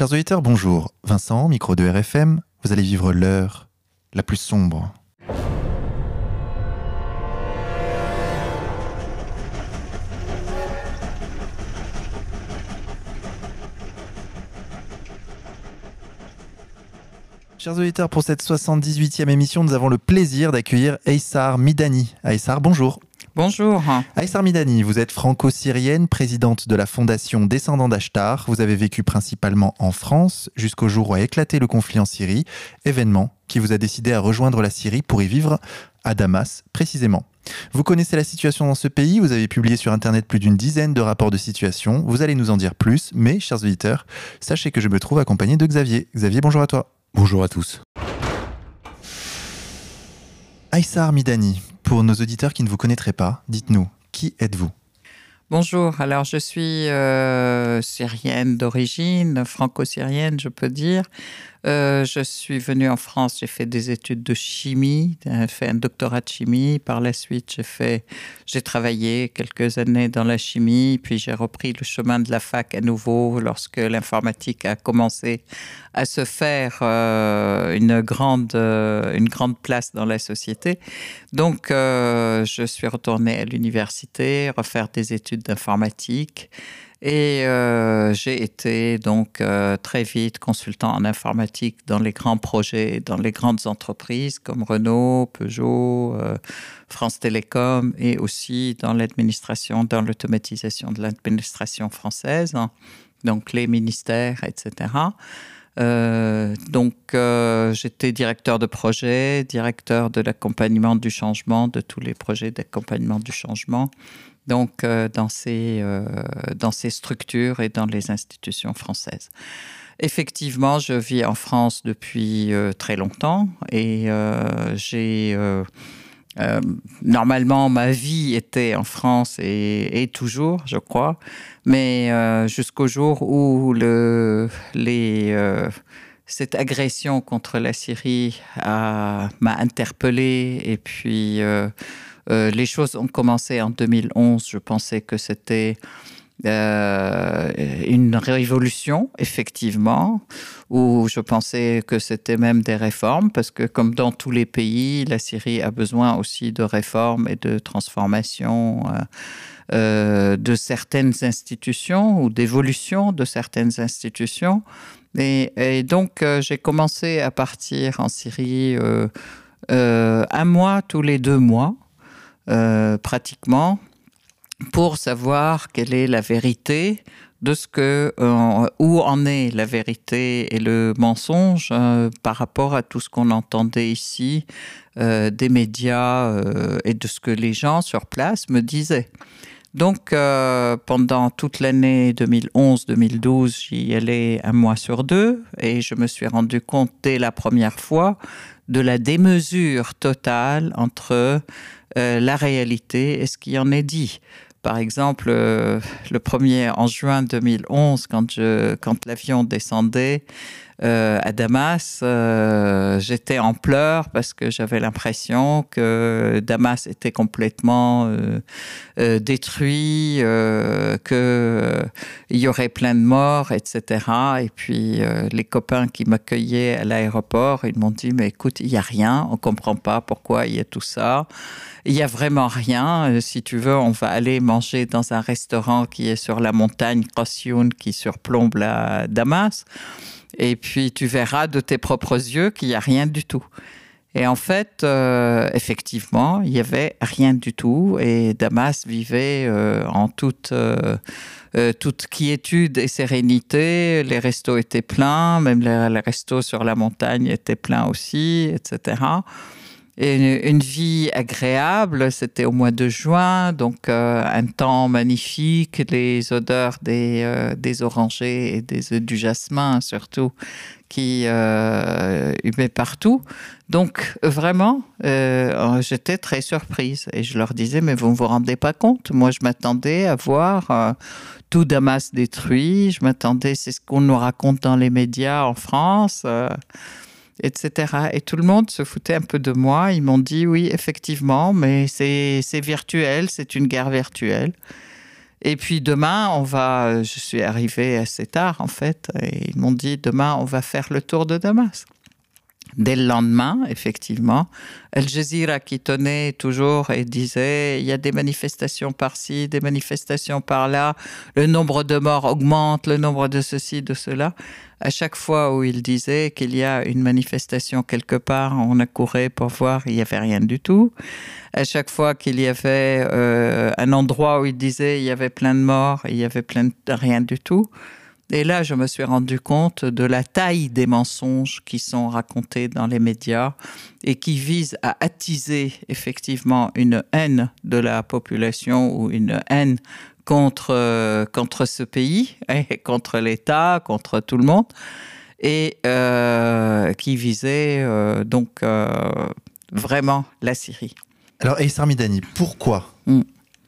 Chers auditeurs, bonjour. Vincent, micro de RFM, vous allez vivre l'heure la plus sombre. Chers auditeurs, pour cette 78e émission, nous avons le plaisir d'accueillir Aïssar Midani. Aïssar, bonjour. Bonjour. Aïssar Midani, vous êtes franco-syrienne, présidente de la fondation Descendants d'Ashtar. Vous avez vécu principalement en France jusqu'au jour où a éclaté le conflit en Syrie, événement qui vous a décidé à rejoindre la Syrie pour y vivre à Damas précisément. Vous connaissez la situation dans ce pays, vous avez publié sur Internet plus d'une dizaine de rapports de situation, vous allez nous en dire plus, mais chers auditeurs, sachez que je me trouve accompagné de Xavier. Xavier, bonjour à toi. Bonjour à tous. Aïssar Midani, pour nos auditeurs qui ne vous connaîtraient pas, dites-nous, qui êtes-vous Bonjour, alors je suis euh, syrienne d'origine, franco-syrienne, je peux dire. Euh, je suis venue en France, j'ai fait des études de chimie, j'ai fait un doctorat de chimie. Par la suite, j'ai fait, j'ai travaillé quelques années dans la chimie, puis j'ai repris le chemin de la fac à nouveau lorsque l'informatique a commencé à se faire euh, une grande, euh, une grande place dans la société. Donc, je suis retournée à l'université, refaire des études d'informatique. Et euh, j'ai été donc euh, très vite consultant en informatique dans les grands projets, dans les grandes entreprises comme Renault, Peugeot, euh, France Télécom et aussi dans l'administration, dans l'automatisation de l'administration française, hein. donc les ministères, etc. donc, j'étais directeur de projet, directeur de l'accompagnement du changement, de tous les projets d'accompagnement du changement donc euh, dans, ces, euh, dans ces structures et dans les institutions françaises. Effectivement, je vis en France depuis euh, très longtemps et j'ai normalement ma vie était en France et, toujours, je crois, mais jusqu'au jour où le, les cette agression contre la Syrie m'a interpellé et puis euh, les choses ont commencé en 2011. Je pensais que c'était euh, une révolution, effectivement, où je pensais que c'était même des réformes, parce que comme dans tous les pays, la Syrie a besoin aussi de réformes et de transformations. Euh, de certaines institutions ou d'évolution de certaines institutions. Et, donc, j'ai commencé à partir en Syrie un mois tous les deux mois. Euh, pratiquement pour savoir quelle est la vérité de ce que euh, où en est la vérité et le mensonge euh, par rapport à tout ce qu'on entendait ici des médias et de ce que les gens sur place me disaient. Donc pendant toute l'année 2011-2012, j'y allais un mois sur deux et je me suis rendu compte dès la première fois de la démesure totale entre euh, la réalité et ce qui en est dit. Par exemple, euh, le premier en juin 2011, quand, l'avion descendait euh, à Damas, j'étais en pleurs parce que j'avais l'impression que Damas était complètement détruit, qu'il y aurait plein de morts, etc. Et puis les copains qui m'accueillaient à l'aéroport, ils m'ont dit, mais écoute, il n'y a rien, on ne comprend pas pourquoi il y a tout ça. Il n'y a vraiment rien. Euh, si tu veux, on va aller manger dans un restaurant qui est sur la montagne Krosyoun qui surplombe la Damas. Et puis tu verras de tes propres yeux qu'il n'y a rien du tout. Et en fait, euh, effectivement, il n'y avait rien du tout. Et Damas vivait euh, en toute, toute quiétude et sérénité. Les restos étaient pleins, même les, les restos sur la montagne étaient pleins aussi, etc une, vie agréable. C'était au mois de juin, donc euh, un temps magnifique, les odeurs des, euh, des orangers et des, du jasmin surtout qui euh, humaient partout. Donc vraiment, euh, j'étais très surprise et je leur disais, mais vous ne vous rendez pas compte? Moi, je m'attendais à voir tout Damas détruit, je m'attendais, c'est ce qu'on nous raconte dans les médias en France etc. Et tout le monde se foutait un peu de moi. Ils m'ont dit oui, effectivement, mais c'est virtuel, c'est une guerre virtuelle. Et puis demain, on va. Je suis arrivé assez tard en fait, et ils m'ont dit demain on va faire le tour de Damas. Dès le lendemain, effectivement, Al Jazeera qui tenait toujours et disait il y a des manifestations par-ci, des manifestations par-là, le nombre de morts augmente, le nombre de ceci, de cela. À chaque fois où il disait qu'il y a une manifestation quelque part, on accourait pour voir, il n'y avait rien du tout. À chaque fois qu'il y avait euh, un endroit où il disait il y avait plein de morts, il y avait plein de rien du tout. Et là, je me suis rendu compte de la taille des mensonges qui sont racontés dans les médias et qui visent à attiser effectivement une haine de la population ou une haine contre, euh, contre ce pays, et contre l'État, contre tout le monde, et euh, qui visait euh, donc vraiment la Syrie. Alors, Aïssar Midani, pourquoi? Mm.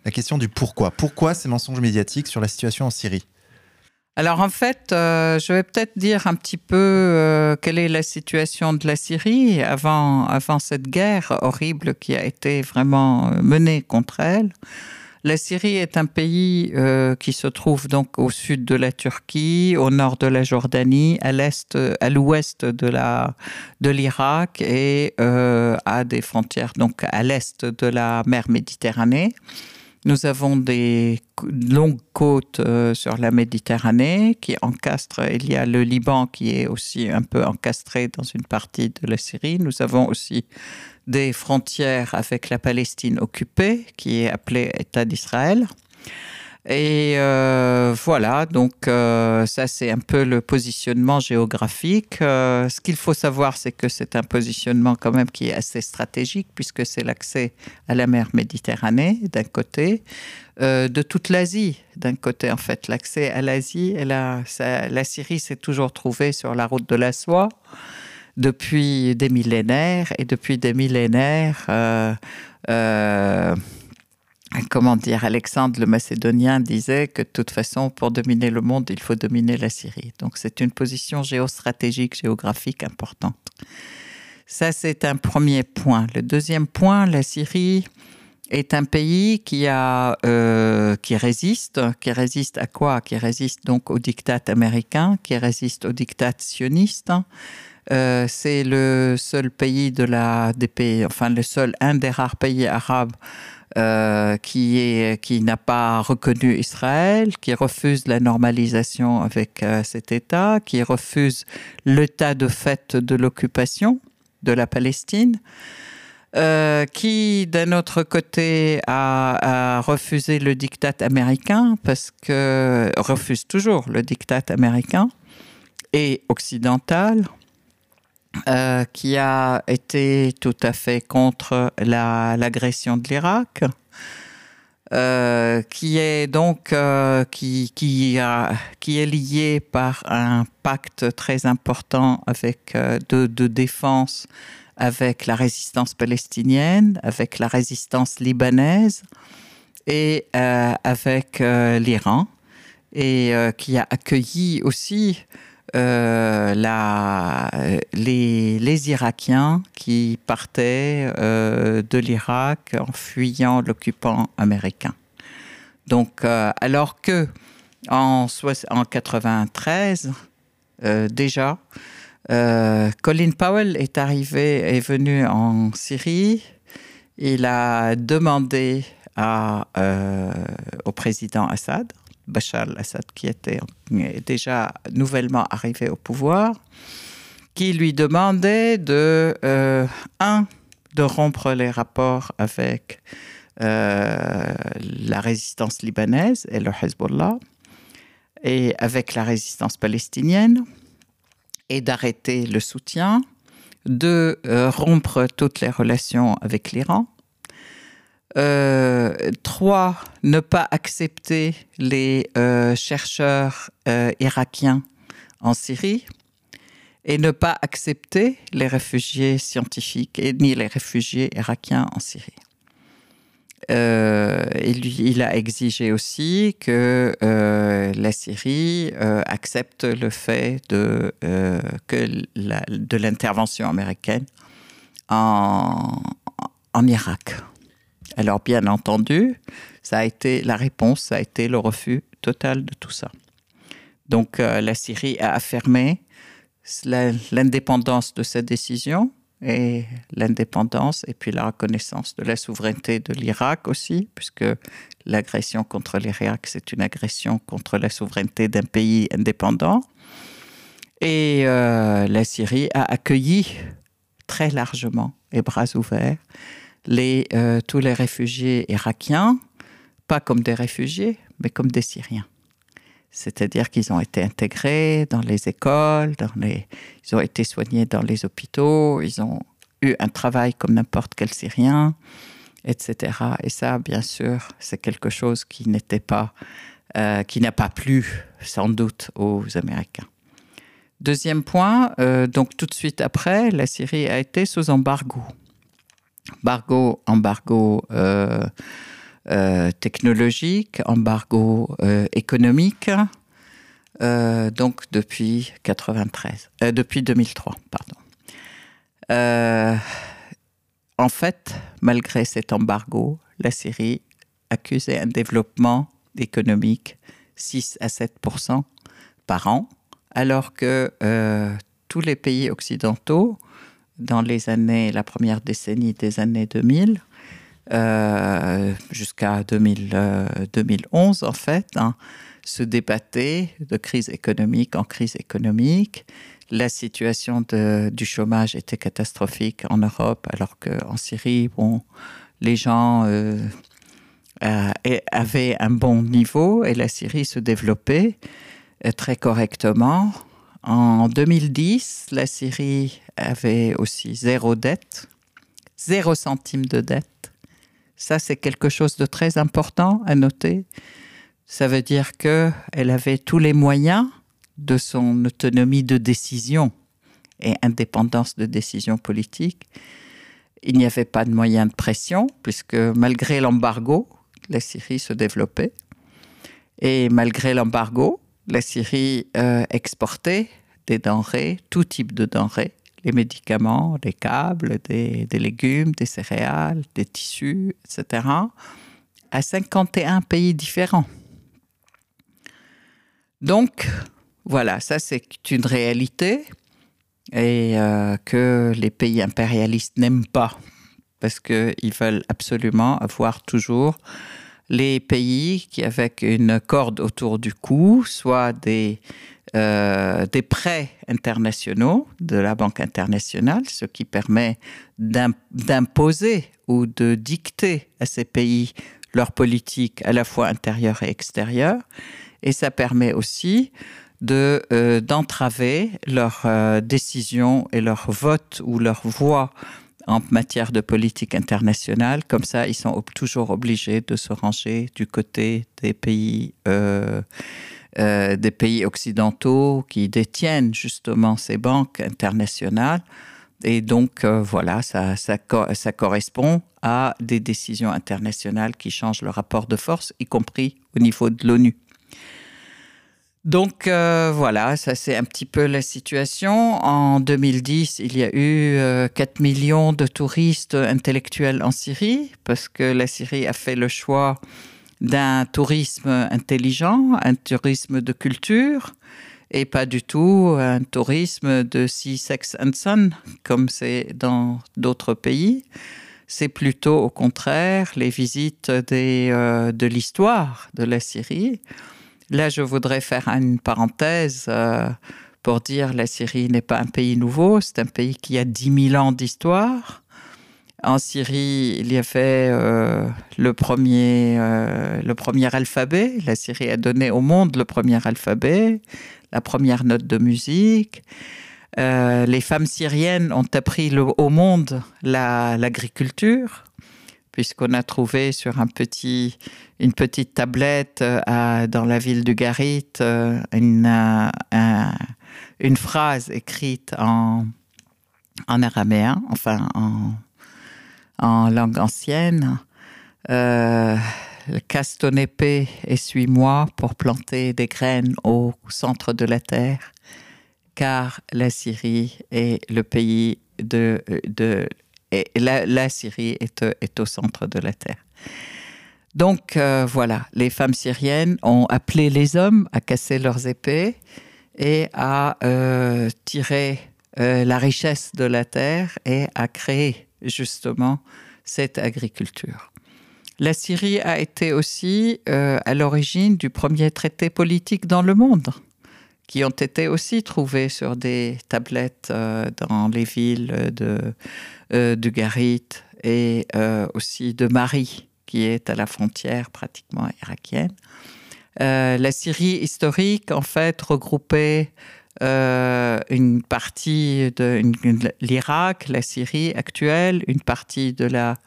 La question du pourquoi. Pourquoi ces mensonges médiatiques sur la situation en Syrie? Alors en fait, euh, je vais peut-être dire un petit peu euh, quelle est la situation de la Syrie avant, avant cette guerre horrible qui a été vraiment euh, menée contre elle. La Syrie est un pays qui se trouve donc au sud de la Turquie, au nord de la Jordanie, à l'est, à l'ouest de la de l'Irak et à des frontières donc à l'est de la mer Méditerranée. Nous avons des longues côtes euh, sur la Méditerranée qui encastrent. Il y a le Liban qui est aussi un peu encastré dans une partie de la Syrie. Nous avons aussi des frontières avec la Palestine occupée qui est appelée État d'Israël. Et euh, voilà, donc euh, ça c'est un peu le positionnement géographique. Euh, ce qu'il faut savoir, c'est que c'est un positionnement quand même qui est assez stratégique puisque c'est l'accès à la mer Méditerranée d'un côté, de toute l'Asie d'un côté en fait. L'accès à l'Asie, la, la Syrie s'est toujours trouvée sur la route de la soie depuis des millénaires et depuis des millénaires comment dire, Alexandre le Macédonien disait que de toute façon, pour dominer le monde, il faut dominer la Syrie. Donc c'est une position géostratégique, géographique importante. Ça, c'est un premier point. Le deuxième point, la Syrie est un pays qui a euh, qui résiste, qui résiste à quoi? Qui résiste donc au diktat américain, qui résiste au diktat sioniste. Euh, c'est le seul pays de la des pays, enfin le seul un des rares pays arabes euh, qui, qui n'a pas reconnu Israël, qui refuse la normalisation avec euh, cet État, qui refuse l'état de fait de l'occupation de la Palestine, euh, qui d'un autre côté a, a, refusé le diktat américain parce que refuse toujours le diktat américain et occidental euh, qui a été tout à fait contre l'agression de l'Irak, euh, qui est donc euh, qui, qui, a, qui, est lié par un pacte très important avec, de, de, défense avec la résistance palestinienne, avec la résistance libanaise et avec l'Iran, et qui a accueilli aussi euh, les, Irakiens qui partaient euh, de l'Irak en fuyant l'occupant américain. Donc, euh, alors que en, en 93, déjà, Colin Powell est arrivé, est venu en Syrie. Il a demandé au président Assad Bachar al-Assad, qui était déjà nouvellement arrivé au pouvoir, qui lui demandait de, euh, un, de rompre les rapports avec euh, la résistance libanaise et le Hezbollah, et avec la résistance palestinienne, et d'arrêter le soutien, de euh, rompre toutes les relations avec l'Iran, euh, trois, ne pas accepter les euh, chercheurs euh, irakiens en Syrie et ne pas accepter les réfugiés scientifiques et ni les réfugiés irakiens en Syrie. Il, a exigé aussi que la Syrie accepte le fait de l'intervention américaine en, en Irak. Alors, bien entendu, ça a été la réponse, ça a été le refus total de tout ça. Donc, euh, la Syrie a affirmé l'indépendance de sa décision et l'indépendance et puis la reconnaissance de la souveraineté de l'Irak aussi, puisque l'agression contre l'Irak, c'est une agression contre la souveraineté d'un pays indépendant. Et euh, la Syrie a accueilli très largement et bras ouverts les, euh, tous les réfugiés irakiens, pas comme des réfugiés, mais comme des Syriens. C'est-à-dire qu'ils ont été intégrés dans les écoles, ils ont été soignés dans les hôpitaux, ils ont eu un travail comme n'importe quel Syrien, etc. Et ça, bien sûr, c'est quelque chose qui n'était pas, euh, qui n'a pas plu, sans doute, aux Américains. Deuxième point, euh, donc tout de suite après, la Syrie a été sous embargo. Embargo, embargo euh, euh, technologique, embargo euh, économique, donc depuis 93, depuis 2003, pardon. en fait, malgré cet embargo, la Syrie accusait un développement économique 6 à 7% par an, alors que tous les pays occidentaux, dans les années, la première décennie des années 2000, euh, jusqu'à 2011 en fait, hein, se débattaient de crise économique en crise économique. La situation du chômage était catastrophique en Europe, alors qu'en Syrie, bon, les gens euh, euh, avaient un bon niveau et la Syrie se développait très correctement. En 2010, la Syrie avait aussi zéro dette, zéro centime de dette. Ça, c'est quelque chose de très important à noter. Ça veut dire qu'elle avait tous les moyens de son autonomie de décision et indépendance de décision politique. Il n'y avait pas de moyens de pression, puisque malgré l'embargo, la Syrie se développait. Et malgré l'embargo, la Syrie euh, exportait des denrées, tout type de denrées, les médicaments, les câbles, des, légumes, des céréales, des tissus, etc., à 51 pays différents. Donc, voilà, ça c'est une réalité et euh, que les pays impérialistes n'aiment pas parce qu'ils veulent absolument avoir toujours les pays qui, avec une corde autour du cou, soit des euh, des prêts internationaux de la Banque internationale, ce qui permet d'imposer ou de dicter à ces pays leur politique à la fois intérieure et extérieure. Et ça permet aussi de euh, d'entraver leurs euh, décisions et leur vote ou leur voix en matière de politique internationale. Comme ça, ils sont toujours obligés de se ranger du côté des pays euh, des pays occidentaux qui détiennent justement ces banques internationales. Et donc, euh, voilà, ça, correspond à des décisions internationales qui changent le rapport de force, y compris au niveau de l'ONU. Donc euh, voilà, ça c'est un petit peu la situation. En 2010, il y a eu 4 millions de touristes intellectuels en Syrie, parce que la Syrie a fait le choix d'un tourisme intelligent, un tourisme de culture, et pas du tout un tourisme de Sea, Sex and Sun, comme c'est dans d'autres pays. C'est plutôt au contraire les visites des, euh, de l'histoire de la Syrie. Là, je voudrais faire une parenthèse euh, pour dire la Syrie n'est pas un pays nouveau, c'est un pays qui a 10 000 ans d'histoire. En Syrie, il y avait euh, le, premier, euh, le premier alphabet. La Syrie a donné au monde le premier alphabet, la première note de musique. Euh, les femmes syriennes ont appris au monde l'agriculture, puisqu'on a trouvé sur un petit, une petite tablette dans la ville de Garit une, une phrase écrite en, en araméen, enfin en langue ancienne. Euh, casse ton épée et suis-moi pour planter des graines au centre de la terre, car la Syrie est le pays de et la, Syrie est, au centre de la terre. Donc voilà, les femmes syriennes ont appelé les hommes à casser leurs épées et à tirer la richesse de la terre et à créer justement cette agriculture. La Syrie a été aussi euh, à l'origine du premier traité politique dans le monde, qui ont été aussi trouvés sur des tablettes euh, dans les villes de, euh, de Garit et aussi de Mari, qui est à la frontière pratiquement irakienne. la Syrie historique, en fait, regroupait une partie de l'Irak, la Syrie actuelle, une partie de la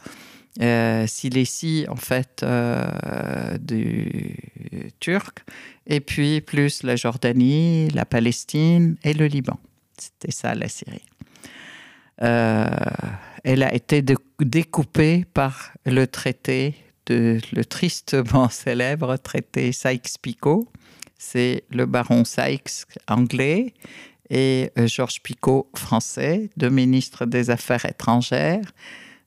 euh, Silésie, en fait, euh, du turc, et puis plus la Jordanie, la Palestine et le Liban. C'était ça la Syrie. Euh, elle a été découpée par le traité, de, le tristement célèbre traité Sykes-Picot. C'est le baron Sykes anglais et Georges Picot français, deux ministres des Affaires étrangères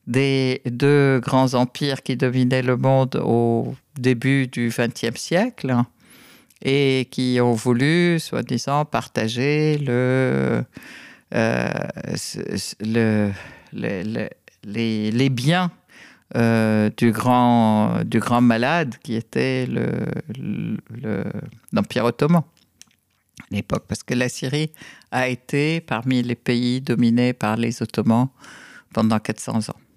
des deux grands empires qui dominaient le monde au début du XXe siècle et qui ont voulu, soi-disant, partager euh, le, les, biens euh, du, grand, du grand malade qui était l'Empire ottoman à l'époque, parce que la Syrie a été parmi les pays dominés par les Ottomans pendant 400 ans.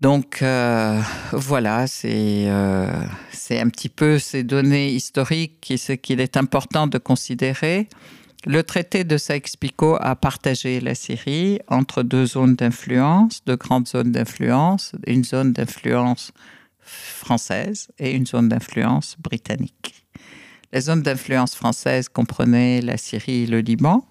Donc euh, voilà, euh, c'est un petit peu ces données historiques qu'il est important de considérer. Le traité de Sykes-Picot a partagé la Syrie entre deux zones d'influence, deux grandes zones d'influence, une zone d'influence française et une zone d'influence britannique. La zone d'influence française comprenait la Syrie et le Liban,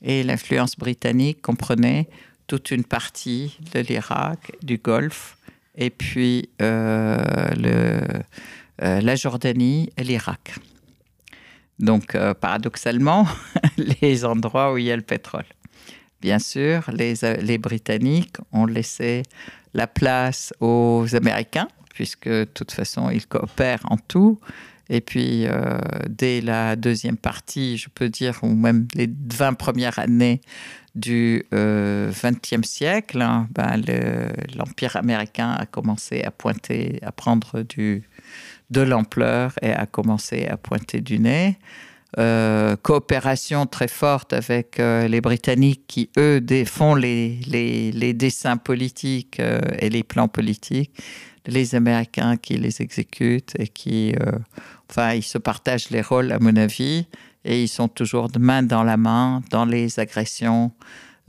et l'influence britannique comprenait toute une partie de l'Irak, du Golfe, et puis euh, euh, la Jordanie et l'Irak. Donc, euh, paradoxalement, les endroits où il y a le pétrole. Bien sûr, les, Britanniques ont laissé la place aux Américains, puisque de toute façon, ils coopèrent en tout. Et puis, dès la deuxième partie, je peux dire, ou même les 20 premières années du XXe euh, siècle, hein, ben, l'Empire américain a commencé à pointer, à prendre du, de l'ampleur et a commencé à pointer du nez. Euh, coopération très forte avec euh, les Britanniques qui, eux, font les, les, les dessins politiques et les plans politiques, les Américains qui les exécutent et qui, enfin, ils se partagent les rôles, à mon avis et ils sont toujours de main dans la main dans les agressions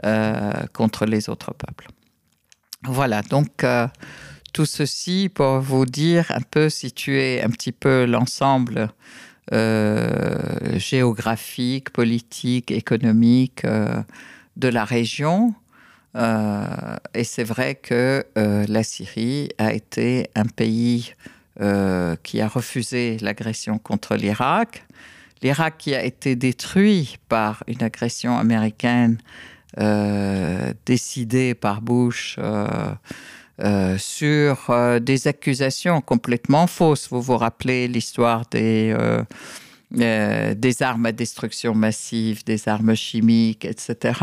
euh, contre les autres peuples. Voilà, donc euh, tout ceci pour vous dire un peu, situer un petit peu l'ensemble euh, géographique, politique, économique de la région. et c'est vrai que la Syrie a été un pays qui a refusé l'agression contre l'Irak, l'Irak qui a été détruit par une agression américaine euh, décidée par Bush euh, euh, sur des accusations complètement fausses. Vous vous rappelez l'histoire des, des armes à destruction massive, des armes chimiques, etc.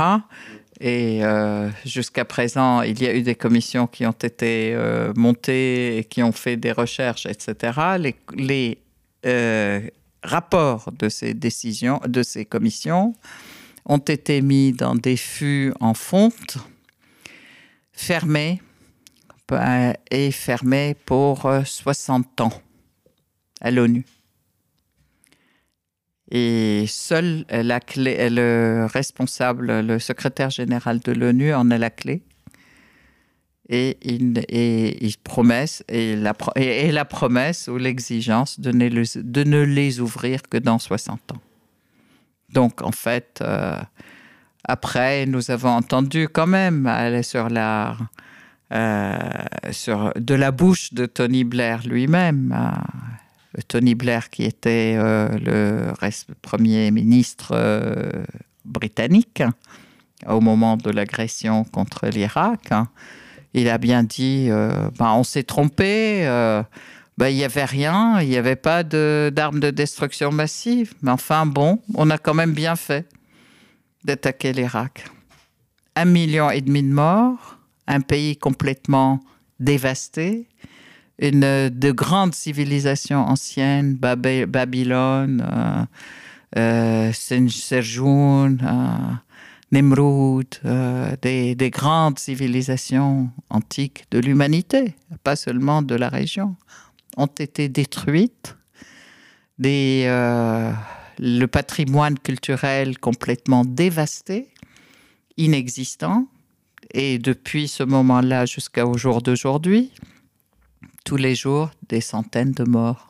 Et jusqu'à présent, il y a eu des commissions qui ont été montées et qui ont fait des recherches, etc. Les, les rapports de ces décisions, de ces commissions, ont été mis dans des fûts en fonte, fermés euh, et fermés pour 60 euh, ans à l'ONU. Et seul la clé, le responsable, le secrétaire général de l'ONU en a la clé et, il, et, et, la, promesse ou l'exigence de, ne les ouvrir que dans 60 ans. Donc, en fait, euh, après, nous avons entendu quand même aller sur la, euh, sur, de la bouche de Tony Blair lui-même, euh, Tony Blair qui était le premier ministre britannique, au moment de l'agression contre l'Irak. Hein. Il a bien dit, ben, on s'est trompé, ben, il n'y avait rien, il n'y avait pas d'armes de, destruction massive. Mais enfin, bon, on a quand même bien fait d'attaquer l'Irak. Un million et demi de morts, un pays complètement dévasté, une de grandes civilisations anciennes, Babylone, euh, euh, Serjoun, euh, Nemrud, euh, des, des, grandes civilisations antiques de l'humanité, pas seulement de la région, ont été détruites. Des, le patrimoine culturel complètement dévasté, inexistant. Et depuis ce moment-là jusqu'au jour d'aujourd'hui, tous les jours des centaines de morts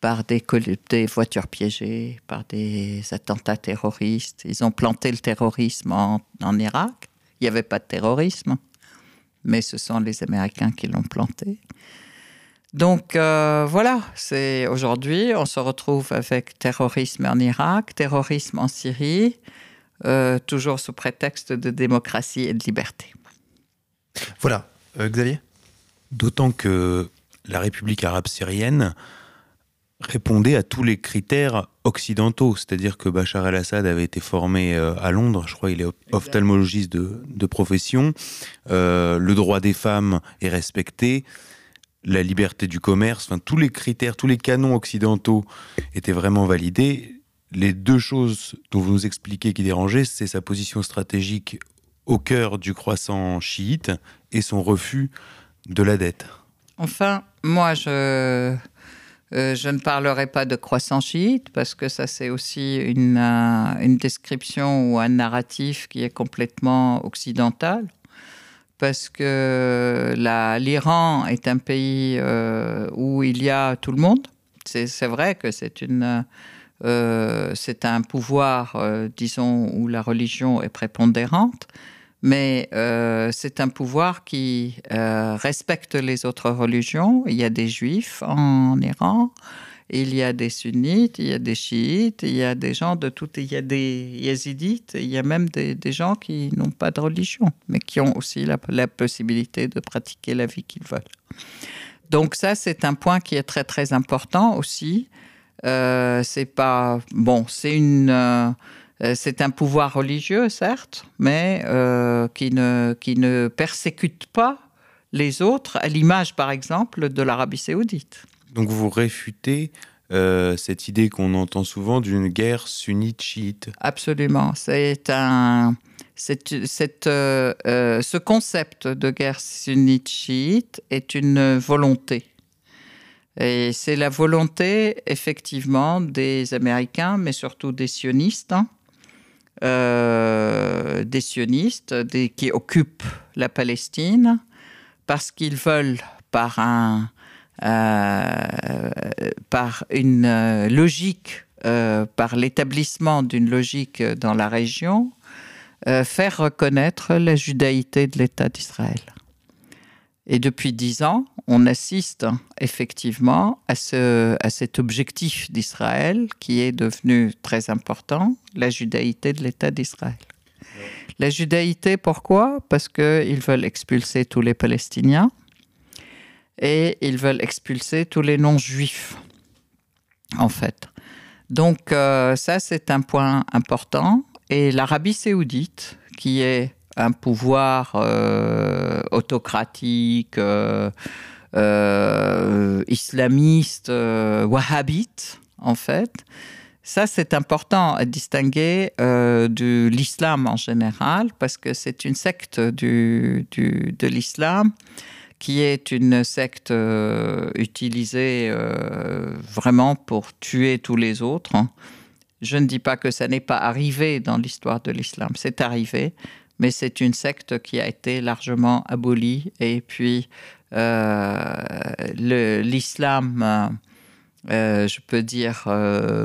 par des, des, voitures piégées, par des attentats terroristes. Ils ont planté le terrorisme en, Irak. Il n'y avait pas de terrorisme, mais ce sont les Américains qui l'ont planté. Donc euh, voilà, c'est aujourd'hui, on se retrouve avec terrorisme en Irak, terrorisme en Syrie, euh, toujours sous prétexte de démocratie et de liberté. Voilà, euh, Xavier? D'autant que la République arabe syrienne répondait à tous les critères occidentaux, c'est-à-dire que Bachar el-Assad avait été formé euh, à Londres, je crois qu'il est ophtalmologiste de, profession, euh, le droit des femmes est respecté, la liberté du commerce, enfin tous les critères, tous les canons occidentaux étaient vraiment validés. Les deux choses dont vous nous expliquez qui dérangeaient, c'est sa position stratégique au cœur du croissant chiite et son refus de la dette. Enfin, moi, je, euh, je ne parlerai pas de croissance chiite parce que ça, c'est aussi une, euh, une, description ou un narratif qui est complètement occidental. Parce que l'Iran est un pays euh, où il y a tout le monde. C'est vrai que c'est une. c'est un pouvoir, disons, où la religion est prépondérante, mais euh, c'est un pouvoir qui euh, respecte les autres religions. Il y a des juifs en Iran, il y a des sunnites, il y a des chiites, il y a des gens de tout, il y a des yézidites, il y a même des, gens qui n'ont pas de religion, mais qui ont aussi la, possibilité de pratiquer la vie qu'ils veulent. Donc ça, c'est un point qui est très très important aussi. Euh, c'est pas bon, c'est une c'est un pouvoir religieux, certes, mais euh, qui, ne, qui ne persécute pas les autres, à l'image, par exemple, de l'Arabie saoudite. Donc vous réfutez euh, cette idée qu'on entend souvent d'une guerre sunnite-chiite Absolument. C'est un. ce concept de guerre sunnite-chiite est une volonté. Et c'est la volonté, effectivement, des Américains, mais surtout des sionistes, hein, euh, des sionistes qui occupent la Palestine parce qu'ils veulent par un euh, par une euh, logique, par l'établissement d'une logique dans la région, faire reconnaître la judaïté de l'État d'Israël. Et depuis dix ans, on assiste effectivement à, ce, à cet objectif d'Israël qui est devenu très important, la judaïté de l'État d'Israël. La judaïté, pourquoi? Parce qu'ils veulent expulser tous les Palestiniens et ils veulent expulser tous les non-juifs, en fait. Donc euh, ça, c'est un point important. Et l'Arabie saoudite, qui est un pouvoir euh, autocratique, euh, euh, islamiste, wahhabite, en fait. Ça, c'est important à distinguer de l'islam en général, parce que c'est une secte du, de l'islam qui est une secte utilisée vraiment pour tuer tous les autres. Hein. Je ne dis pas que ça n'est pas arrivé dans l'histoire de l'islam, c'est arrivé, mais c'est une secte qui a été largement abolie. Et puis, euh, l'islam, euh, euh, je peux dire,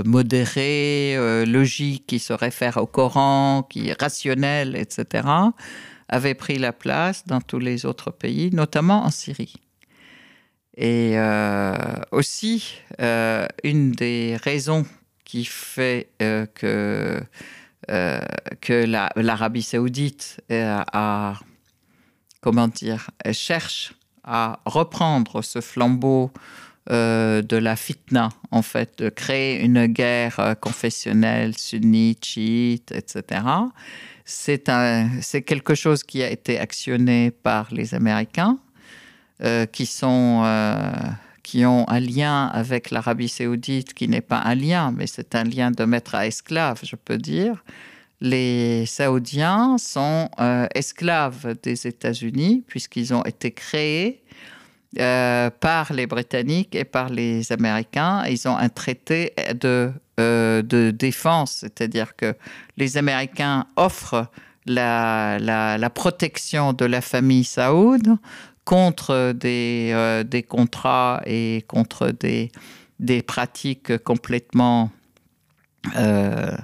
modéré, logique, qui se réfère au Coran, qui est rationnel, etc., avait pris la place dans tous les autres pays, notamment en Syrie. Et aussi, une des raisons qui fait que euh, que l'Arabie saoudite dire, cherche à reprendre ce flambeau de la fitna, en fait, de créer une guerre confessionnelle sunnite, chiite, etc. C'est quelque chose qui a été actionné par les Américains, qui sont qui ont un lien avec l'Arabie saoudite, qui n'est pas un lien, mais c'est un lien de maître à esclave, je peux dire. Les Saoudiens sont euh, esclaves des États-Unis puisqu'ils ont été créés euh, par les Britanniques et par les Américains. Ils ont un traité de, euh, de défense, c'est-à-dire que les Américains offrent la, la, la, protection de la famille saoud contre des, euh, des contrats et contre des, pratiques complètement euh,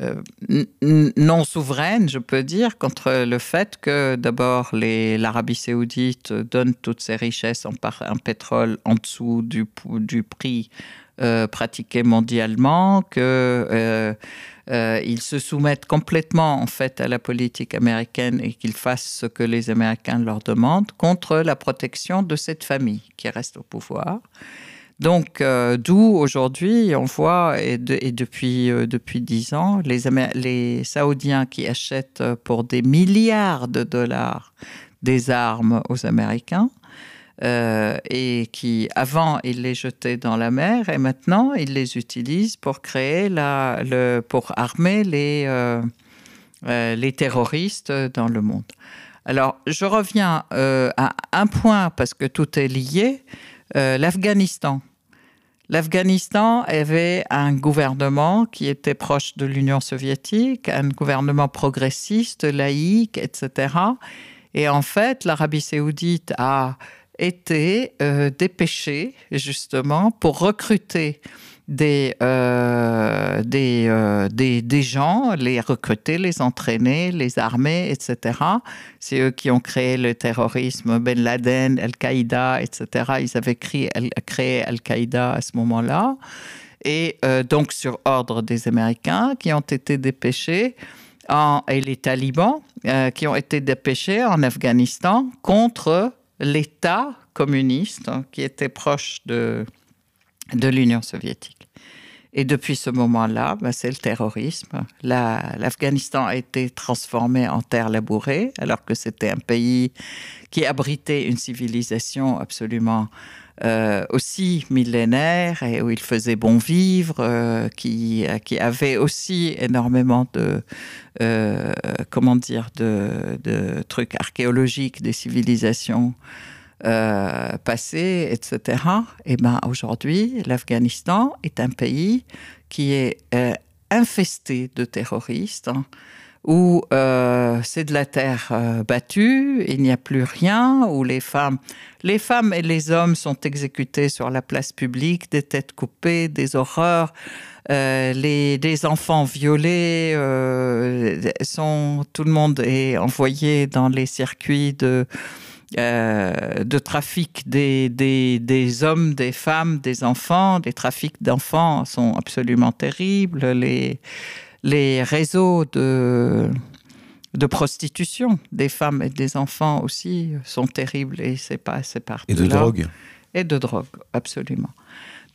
euh, non souveraines, je peux dire, contre le fait que d'abord l'Arabie saoudite donne toutes ses richesses en, pétrole en dessous du prix pratiqué mondialement, que euh, ils se soumettent complètement en fait à la politique américaine et qu'ils fassent ce que les Américains leur demandent contre la protection de cette famille qui reste au pouvoir. Donc, euh, d'où aujourd'hui, on voit, et, depuis euh, depuis dix ans, les Saoudiens qui achètent pour des milliards de dollars des armes aux Américains, euh, et qui, avant, il les jetait dans la mer et maintenant, il les utilise pour créer la, le, pour armer les, euh, euh, les terroristes dans le monde. Alors, je reviens à un point parce que tout est lié. L'Afghanistan. L'Afghanistan avait un gouvernement qui était proche de l'Union soviétique, un gouvernement progressiste, laïque, etc. Et en fait, l'Arabie saoudite a été euh, dépêchés justement pour recruter des, euh, euh, des, des, gens, les recruter, les entraîner, les armer, etc. C'est eux qui ont créé le terrorisme, Ben Laden, Al-Qaïda, etc. Ils avaient créé, Al-Qaïda à ce moment-là. Et donc sur ordre des Américains qui ont été dépêchés et les talibans qui ont été dépêchés en Afghanistan contre l'État communiste hein, qui était proche de, de l'Union soviétique. Et depuis ce moment-là, ben, c'est le terrorisme. L'Afghanistan a été transformé en terre labourée, alors que c'était un pays qui abritait une civilisation absolument euh, aussi millénaire et où il faisait bon vivre, euh, qui, qui avait aussi énormément de, euh, comment dire, de, trucs archéologiques des civilisations passées, etc. Et ben aujourd'hui, l'Afghanistan est un pays qui est infesté de terroristes. Hein, où euh, c'est de la terre euh, battue, il n'y a plus rien, où les femmes, les femmes et les hommes sont exécutés sur la place publique, des têtes coupées, des horreurs, euh, les, enfants violés, sont, tout le monde est envoyé dans les circuits de de trafic des, des, des, hommes, des femmes, des enfants. Les trafics d'enfants sont absolument terribles. Les, les réseaux de, de prostitution des femmes et des enfants aussi sont terribles et c'est pas c'est partout. Et de drogue. Et de drogue, absolument.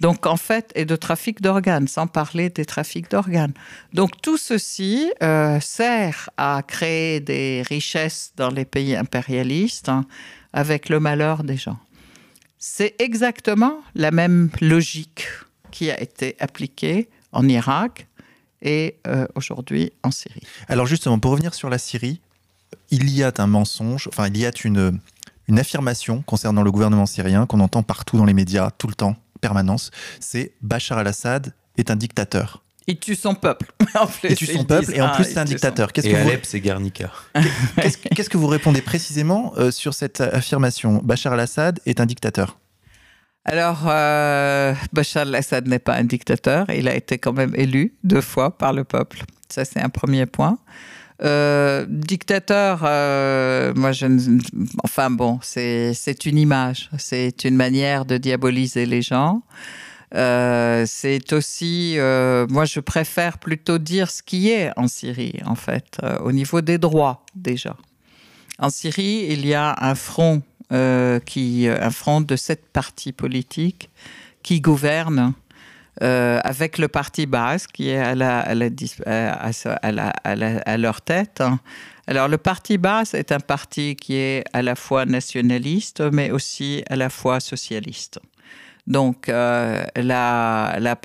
Donc en fait, et de trafic d'organes, sans parler des trafics d'organes. Donc tout ceci euh, sert à créer des richesses dans les pays impérialistes hein, avec le malheur des gens. C'est exactement la même logique qui a été appliquée en Irak, et euh, aujourd'hui en Syrie. Alors justement, pour revenir sur la Syrie, il y a un mensonge, enfin il y a une, une affirmation concernant le gouvernement syrien qu'on entend partout dans les médias, tout le temps, permanence, c'est Bachar al-Assad est un dictateur. Il tue son peuple. En plus, il tue son peuple et en plus c'est un dictateur. Qu'est-ce et que Alep, c'est Guernica. Qu'est-ce que vous répondez précisément euh, sur cette affirmation? Bachar al-Assad est un dictateur alors, euh, Bachar al-Assad n'est pas un dictateur. Il a été quand même élu deux fois par le peuple. Ça, c'est un premier point. Euh, dictateur, euh, moi, je ne... enfin bon, c'est une image, c'est une manière de diaboliser les gens. Euh, c'est aussi, moi je préfère plutôt dire ce qui est en Syrie, en fait, au niveau des droits déjà. En Syrie, il y a un front, qui, un front de sept partis politiques qui gouvernent avec le parti base qui est à, la, à, leur tête. Alors le parti basse est un parti qui est à la fois nationaliste mais aussi à la fois socialiste. Donc euh, la,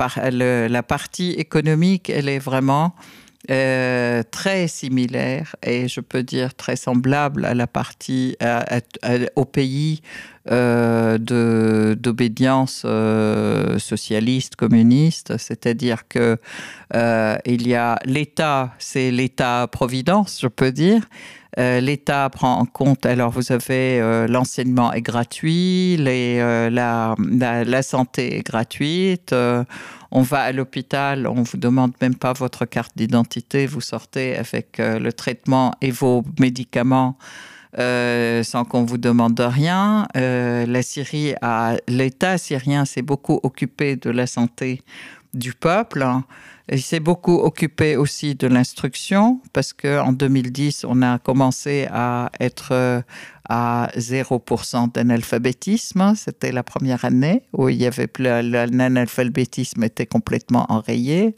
partie économique, elle est vraiment euh, très similaire et je peux dire très semblable à la partie au pays euh, d'obédience euh, socialiste communiste, c'est-à-dire que euh, il y a l'État, c'est l'État-providence, je peux dire, euh, L'État prend en compte, alors vous avez euh, l'enseignement est gratuit, euh, la, santé est gratuite, on va à l'hôpital, on vous demande même pas votre carte d'identité, vous sortez avec le traitement et vos médicaments. sans qu'on vous demande rien. la Syrie l'État syrien s'est beaucoup occupé de la santé du peuple. Il s'est beaucoup occupé aussi de l'instruction parce qu'en 2010, on a commencé à être euh, à 0% d'analphabétisme. C'était la première année où il y avait l'analphabétisme était complètement enrayé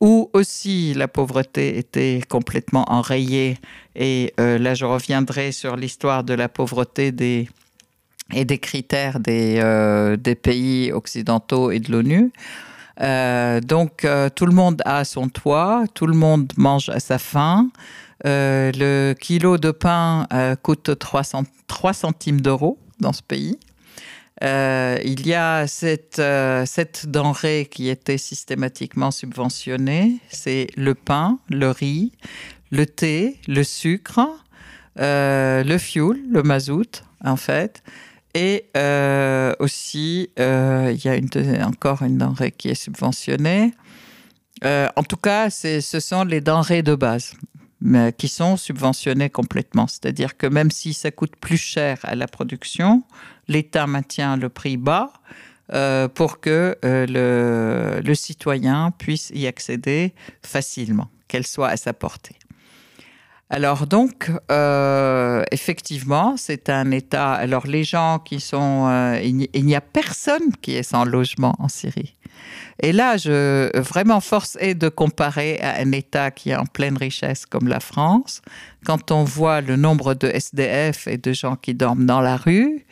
où aussi la pauvreté était complètement enrayée. Et euh, là, je reviendrai sur l'histoire de la pauvreté et des critères euh, des pays occidentaux et de l'ONU. Euh, donc, euh, tout le monde a son toit, tout le monde mange à sa faim. Euh, le kilo de pain coûte 3, centimes d'euros dans ce pays. il y a cette denrée qui était systématiquement subventionnée, c'est le pain, le riz, le thé, le sucre, le fioul, le mazout, en fait. Et euh, aussi, euh, il y a encore une denrée qui est subventionnée. Euh, en tout cas, ce sont les denrées de base qui sont subventionnées complètement. C'est-à-dire que même si ça coûte plus cher à la production, l'État maintient le prix bas pour que le citoyen puisse y accéder facilement, qu'elle soit à sa portée. Alors donc, euh, effectivement, c'est un État. Alors les gens qui sont, euh, il n'y a personne qui est sans logement en Syrie. Et là, je vraiment force est de comparer à un État qui est en pleine richesse comme la France. Quand on voit le nombre de SDF et de gens qui dorment dans la rue,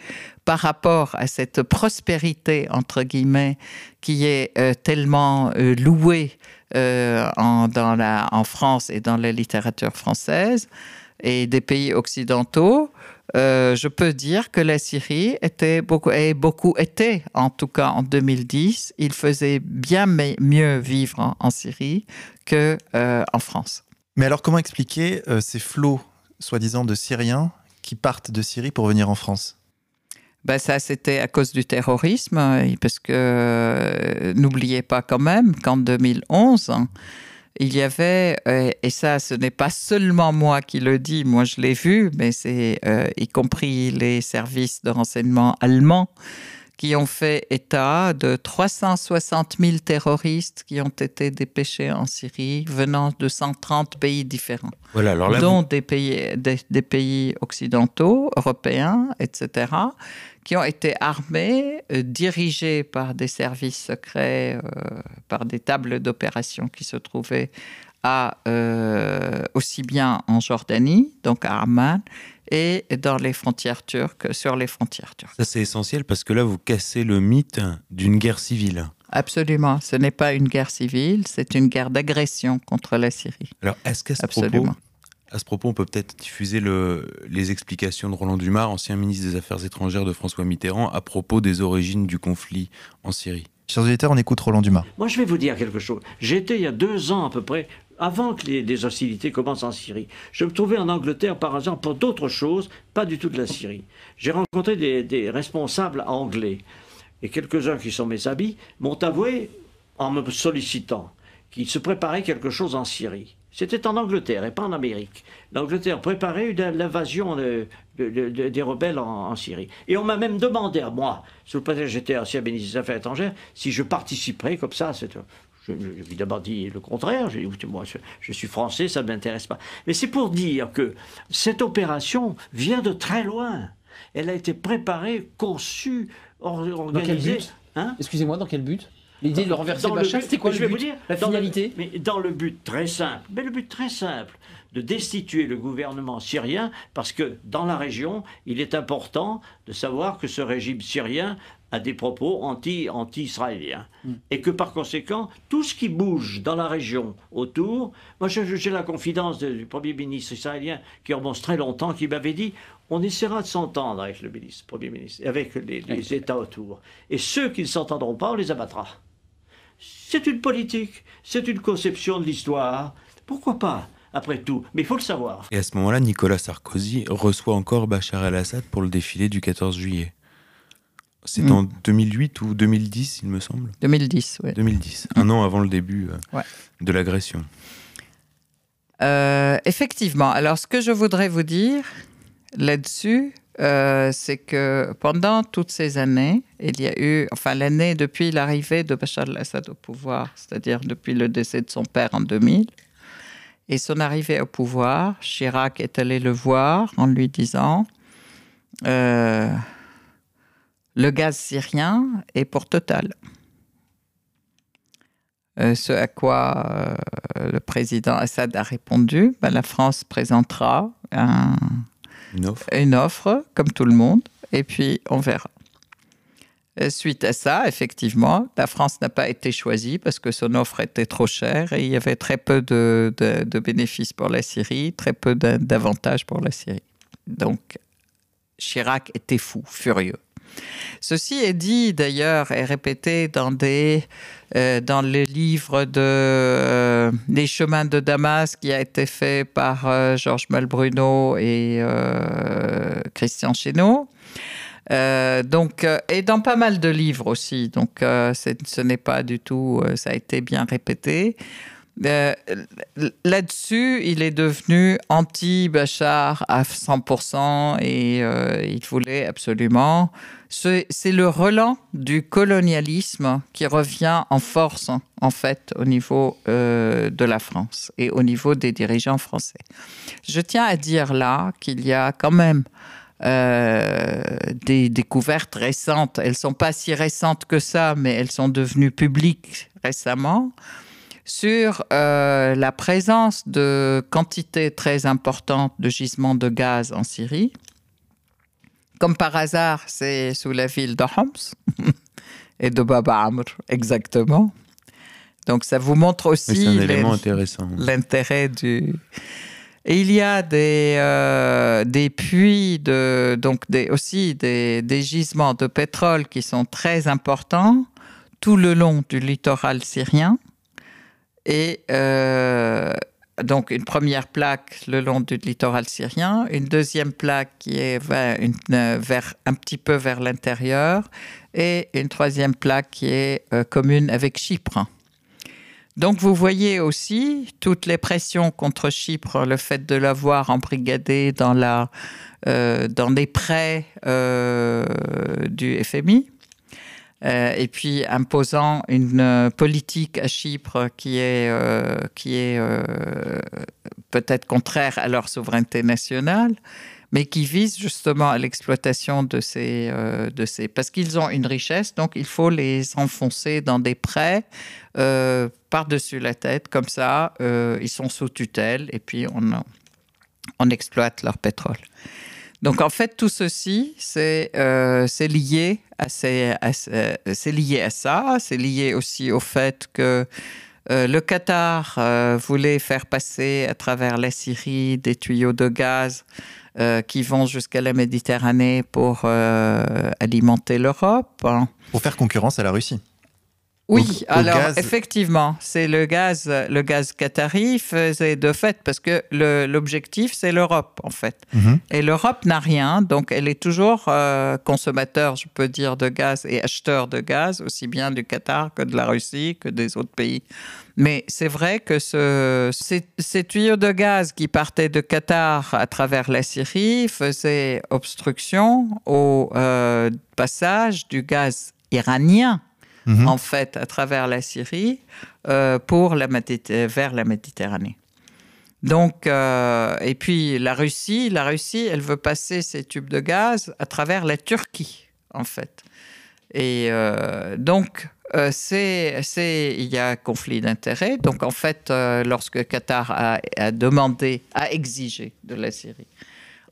par rapport à cette prospérité entre guillemets qui est euh, tellement louée euh, en, France et dans la littérature française et des pays occidentaux, euh, je peux dire que la Syrie était beaucoup, et beaucoup été, en tout cas en 2010, il faisait bien mieux vivre en, Syrie que euh, en France. Mais alors, comment expliquer ces flots, soi-disant, de Syriens qui partent de Syrie pour venir en France? Ben ça, c'était à cause du terrorisme, parce que euh, n'oubliez pas quand même qu'en 2011, il y avait, euh, et ça, ce n'est pas seulement moi qui le dis, moi je l'ai vu, mais c'est euh, y compris les services de renseignement allemands qui ont fait état de 360 000 terroristes qui ont été dépêchés en Syrie venant de 130 pays différents, voilà, alors dont des, pays, des, pays occidentaux, européens, etc., qui ont été armés, euh, dirigés par des services secrets, euh, par des tables d'opération qui se trouvaient à, euh, aussi bien en Jordanie, donc à Amman, et dans les frontières turques, sur les frontières turques. Ça, c'est essentiel parce que là, vous cassez le mythe d'une guerre civile. Absolument. Ce n'est pas une guerre civile, c'est une guerre d'agression contre la Syrie. Alors, est-ce qu'à ce, propos, à ce propos, on peut peut-être diffuser le, les explications de Roland Dumas, ancien ministre des Affaires étrangères de François Mitterrand, à propos des origines du conflit en Syrie Chers auditeurs, on écoute Roland Dumas. Moi, je vais vous dire quelque chose. J'étais il y a deux ans à peu près avant que les, hostilités commencent en Syrie. Je me trouvais en Angleterre, par exemple, pour d'autres choses, pas du tout de la Syrie. J'ai rencontré des, responsables anglais. Et quelques-uns qui sont mes amis m'ont avoué, en me sollicitant, qu'il se préparait quelque chose en Syrie. C'était en Angleterre et pas en Amérique. L'Angleterre préparait l'invasion des rebelles en, Syrie. Et on m'a même demandé à moi, sous le prétexte j'étais ancien ministre des Affaires étrangères, si je participerais comme ça. J'ai évidemment dit le contraire. J'ai dit, moi, je, suis français, ça ne m'intéresse pas. Mais c'est pour dire que cette opération vient de très loin. Elle a été préparée, conçue, organisée. Dans quel but? hein? Excusez-moi, dans quel but? L'idée de renverser Bachar, c'était quoi je vais Vous dire, La finalité Mais dans le but très simple, mais le but très simple, de destituer le gouvernement syrien, parce que dans la région, il est important de savoir que ce régime syrien a des propos anti, anti-israéliens. Hmm. Et que par conséquent, tout ce qui bouge dans la région autour, moi j'ai la confidence du Premier ministre israélien qui remonte très longtemps, qui m'avait dit on essaiera de s'entendre avec le ministre, Premier ministre, avec les, les États autour. Et ceux qui ne s'entendront pas, on les abattra. C'est une politique, c'est une conception de l'histoire. Pourquoi pas après tout, mais il faut le savoir. Et à ce moment-là, Nicolas Sarkozy reçoit encore Bachar el-Assad pour le défilé du 14 juillet. C'est hmm. en 2008 ou 2010, il me semble 2010, oui. 2010, un an avant le début euh, de l'agression. Euh, effectivement. Alors, ce que je voudrais vous dire là-dessus, euh, c'est que pendant toutes ces années, il y a eu, enfin l'année depuis l'arrivée de Bachar al-Assad au pouvoir, c'est-à-dire depuis le décès de son père en 2000, et son arrivée au pouvoir, Chirac est allé le voir en lui disant euh, Le gaz syrien est pour Total. Euh, ce à quoi le président Assad a répondu ben, La France présentera un une offre. comme tout le monde, et puis on verra. suite à ça, effectivement, la France n'a pas été choisie parce que son offre était trop chère et il y avait très peu de, de bénéfices pour la Syrie, très peu d'avantages pour la Syrie. Donc, Chirac était fou, furieux. Ceci est dit d'ailleurs et répété dans, des, euh, dans le livre de euh, Les chemins de Damas qui a été fait par euh, Georges Malbruno et Christian Chéneau. donc, et dans pas mal de livres aussi. Donc, ce n'est pas du tout, ça a été bien répété. Euh, là-dessus, il est devenu anti-Bachar à 100% et euh, il voulait absolument. C'est le relan du colonialisme qui revient en force, en fait, au niveau euh, de la France et au niveau des dirigeants français. Je tiens à dire là qu'il y a quand même des découvertes récentes. Elles ne sont pas si récentes que ça, mais elles sont devenues publiques récemment sur euh, la présence de quantités très importantes de gisements de gaz en Syrie. Comme par hasard, c'est sous la ville de Homs et de Baba Amr, exactement. Donc ça vous montre aussi l'intérêt du... Et il y a des, euh, des puits, de, donc des, aussi des, des gisements de pétrole qui sont très importants tout le long du littoral syrien. Et euh, donc une première plaque le long du littoral syrien, une deuxième plaque qui est vers, vers un petit peu vers l'intérieur, et une troisième plaque qui est euh, commune avec Chypre. Donc vous voyez aussi toutes les pressions contre Chypre, le fait de l'avoir embrigadé dans, la, euh, dans les prêts du FMI. Euh, et puis imposant une euh, politique à Chypre qui est, euh, qui est peut-être contraire à leur souveraineté nationale, mais qui vise justement à l'exploitation de ces, de ces... Parce qu'ils ont une richesse, donc il faut les enfoncer dans des prêts par-dessus la tête, comme ça, ils sont sous tutelle, et puis on, on exploite leur pétrole. Donc en fait, tout ceci, c'est lié c'est lié à ça, c'est lié aussi au fait que euh, le Qatar euh, voulait faire passer à travers la Syrie des tuyaux de gaz euh, qui vont jusqu'à la Méditerranée pour alimenter l'Europe. Pour faire concurrence à la Russie. Oui, alors effectivement, c'est le gaz, le gaz qatari faisait de fait parce que l'objectif c'est l'Europe en fait. Mhm. Et l'Europe n'a rien, donc elle est toujours euh, consommateur, je peux dire, de gaz et acheteur de gaz, aussi bien du Qatar que de la Russie que des autres pays. Mais c'est vrai que ce, ces, tuyaux de gaz qui partaient de Qatar à travers la Syrie faisaient obstruction au euh, passage du gaz iranien Mhm. en fait, à travers la Syrie euh, pour la vers la Méditerranée. Donc, euh, et puis la Russie, la Russie, elle veut passer ces tubes de gaz à travers la Turquie, en fait. Et euh, donc, c'est, il y a conflit d'intérêts. Donc, en fait, lorsque Qatar a, a, demandé, a exigé de la Syrie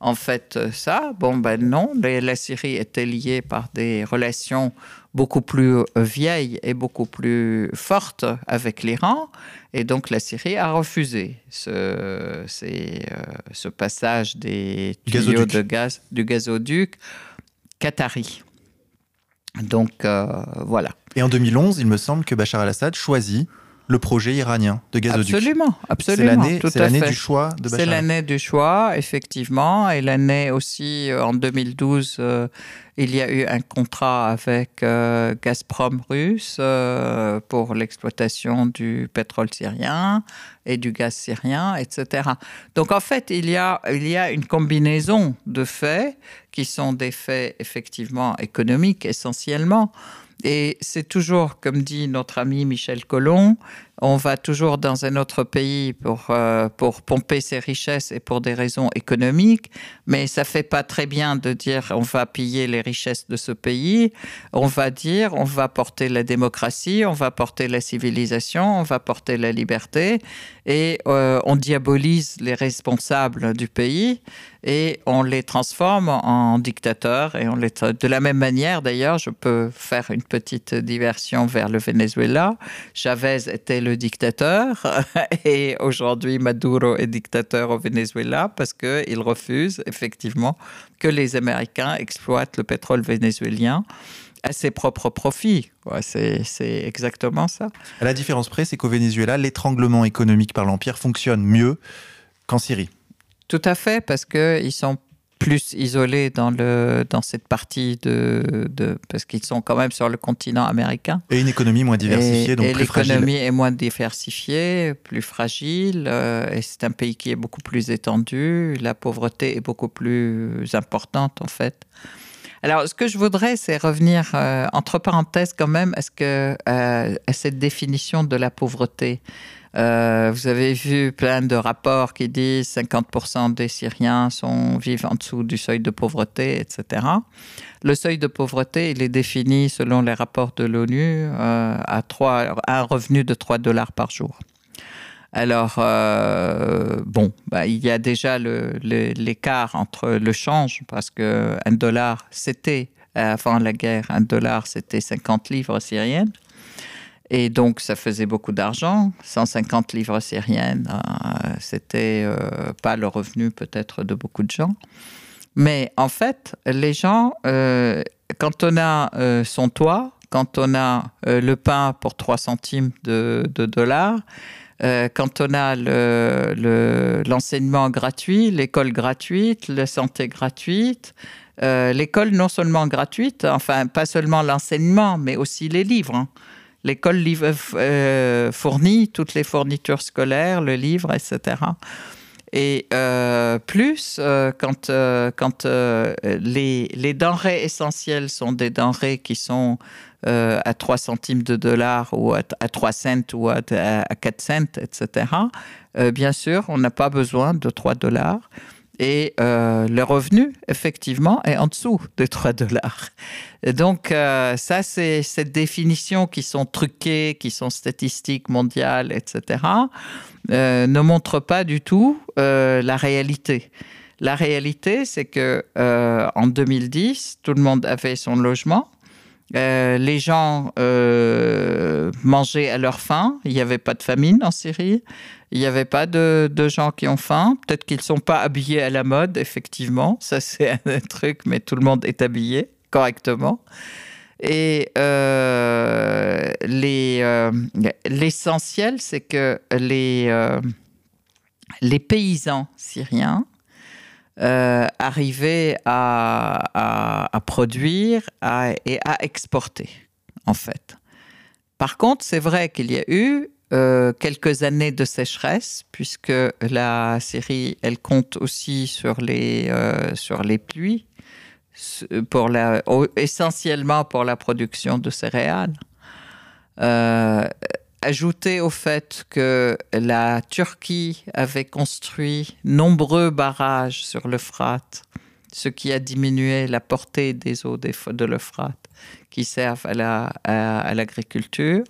en fait ça. Bon, ben non, la Syrie était liée par des relations beaucoup plus euh, vieilles et beaucoup plus fortes avec l'Iran. Et donc la Syrie a refusé ce, euh, ce passage des tuyaux de gaz, du gazoduc qatari. Donc euh, voilà. Et en 2011, il me semble que Bachar al-Assad choisit le projet iranien de gazoduc. Absolument, absolument. C'est l'année du choix de Bachar. C'est l'année du choix, effectivement, et l'année aussi euh, en 2012, euh, il y a eu un contrat avec euh, Gazprom russe pour l'exploitation du pétrole syrien et du gaz syrien, etc. Donc en fait, il y a, il y a une combinaison de faits qui sont des faits effectivement économiques essentiellement. Et c'est toujours, comme dit notre ami Michel Collomb, on va toujours dans un autre pays pour, euh, pour pomper ses richesses et pour des raisons économiques, mais ça fait pas très bien de dire on va piller les richesses de ce pays. On va dire on va porter la démocratie, on va porter la civilisation, on va porter la liberté et euh, on diabolise les responsables du pays et on les transforme en dictateurs et on les de la même manière d'ailleurs je peux faire une petite diversion vers le Venezuela Chavez était le dictateur et aujourd'hui Maduro est dictateur au Venezuela parce qu'il refuse effectivement que les Américains exploitent le pétrole vénézuélien à ses propres profits. c'est exactement ça. À la différence près, c'est qu'au Venezuela, l'étranglement économique par l'Empire fonctionne mieux qu'en Syrie. Tout à fait, parce qu'ils sont plus isolés dans, le, dans cette partie de, de parce qu'ils sont quand même sur le continent américain. Et une économie moins diversifiée, donc plus fragile. L'économie est moins diversifiée, plus fragile, euh, et c'est un pays qui est beaucoup plus étendu. La pauvreté est beaucoup plus importante en fait. Alors, ce que je voudrais, c'est revenir, euh, entre parenthèses quand même, à, ce que, euh, à cette définition de la pauvreté. Euh, vous avez vu plein de rapports qui disent 50% des Syriens sont, vivent en dessous du seuil de pauvreté, etc. Le seuil de pauvreté, il est défini selon les rapports de l'ONU euh, à, 3, un revenu de 3 dollars par jour. Alors, euh, bon, bah, il y a déjà l'écart entre le change, parce que un dollar, c'était, avant la guerre, un dollar, c'était 50 livres syriennes. Et donc, ça faisait beaucoup d'argent. 150 livres syriennes, euh, c'était euh, pas le revenu peut-être de beaucoup de gens. Mais en fait, les gens, euh, quand on a son toit, quand on a le pain pour 3 centimes de, dollars, quand on a l'enseignement le, gratuit, l'école gratuite, la santé gratuite, l'école non seulement gratuite, enfin pas seulement l'enseignement, mais aussi les livres. Hein. L'école euh, fournit toutes les fournitures scolaires, le livre, etc. Et euh, plus, euh, quand, quand les, les, denrées essentielles sont des denrées qui sont à 3 centimes de dollars ou à, 3 cents ou à, à 4 cents, etc., bien sûr, on n'a pas besoin de 3 dollars. Et le revenu, effectivement, est en dessous de 3 dollars donc, euh, ça, c'est cette définition qui sont truquées, qui sont statistiques mondiales, etc., euh, ne montre pas du tout euh, la réalité. La réalité, c'est que en 2010, tout le monde avait son logement. Les gens mangeaient à leur faim. Il n'y avait pas de famine en Syrie. Il n'y avait pas de, gens qui ont faim. Peut-être qu'ils ne sont pas habillés à la mode, effectivement. Ça, c'est un truc, mais tout le monde est habillé correctement. Et l'essentiel, c'est que les, les paysans syriens arrivaient à, à produire et à exporter, en fait. Par contre, c'est vrai qu'il y a eu euh, quelques années de sécheresse, puisque la Syrie, elle compte aussi sur les, euh, pluies, pour la, essentiellement pour la production de céréales. Euh, ajouté au fait que la Turquie avait construit nombreux barrages sur l'Euphrate, ce qui a diminué la portée des eaux de l'Euphrate qui servent à l'agriculture.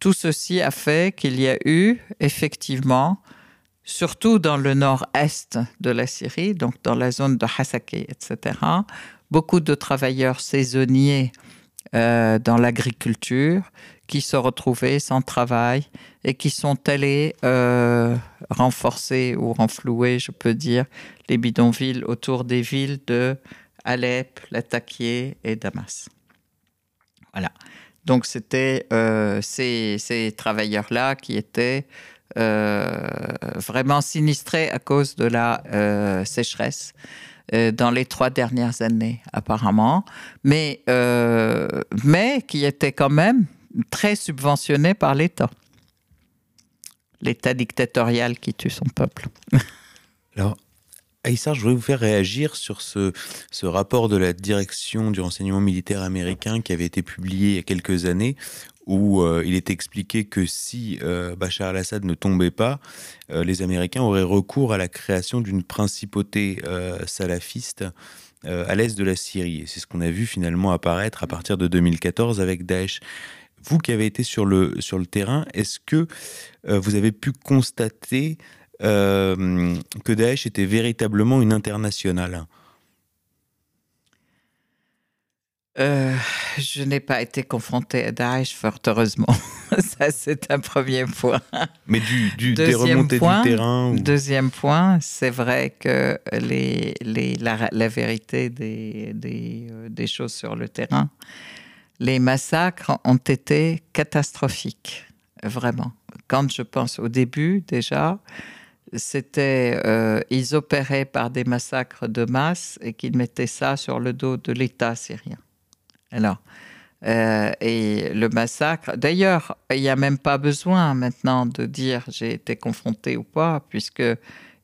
Tout ceci a fait qu'il y a eu effectivement, surtout dans le nord-est de la Syrie, donc dans la zone de Hasakeh, etc., beaucoup de travailleurs saisonniers euh, dans l'agriculture qui se retrouvaient sans travail et qui sont allés euh, renforcer ou renflouer, je peux dire, les bidonvilles autour des villes de Alep, Latakia et Damas. Voilà. Donc c'était euh, ces, travailleurs-là qui étaient vraiment sinistrés à cause de la euh, dans les trois dernières années apparemment, mais, mais qui étaient quand même très subventionnés par l'État. L'État dictatorial qui tue son peuple. Alors, Aïssar, je voulais vous faire réagir sur ce, ce, rapport de la direction du renseignement militaire américain qui avait été publié il y a quelques années, où euh, il était expliqué que si euh, Bachar al-Assad ne tombait pas, euh, les Américains auraient recours à la création d'une principauté salafiste à l'est de la Syrie. C'est ce qu'on a vu finalement apparaître à partir de 2014 avec Daesh. Vous qui avez été sur le, sur le terrain, est-ce que vous avez pu constater euh, que Daesh était véritablement une internationale? Euh, je n'ai pas été confronté à Daesh, fort heureusement. Ça, c'est un premier point. Mais du, des remontées point, du terrain Deuxième point, c'est vrai que les, les, la, vérité des, des, euh, des, choses sur le terrain, les massacres ont été catastrophiques, vraiment. Quand je pense au début, déjà, c'était, euh, ils opéraient par des massacres de masse et qu'ils mettaient ça sur le dos de l'État syrien. Alors, euh, et le massacre, d'ailleurs, il n'y a même pas besoin maintenant de dire j'ai été confronté ou pas, puisque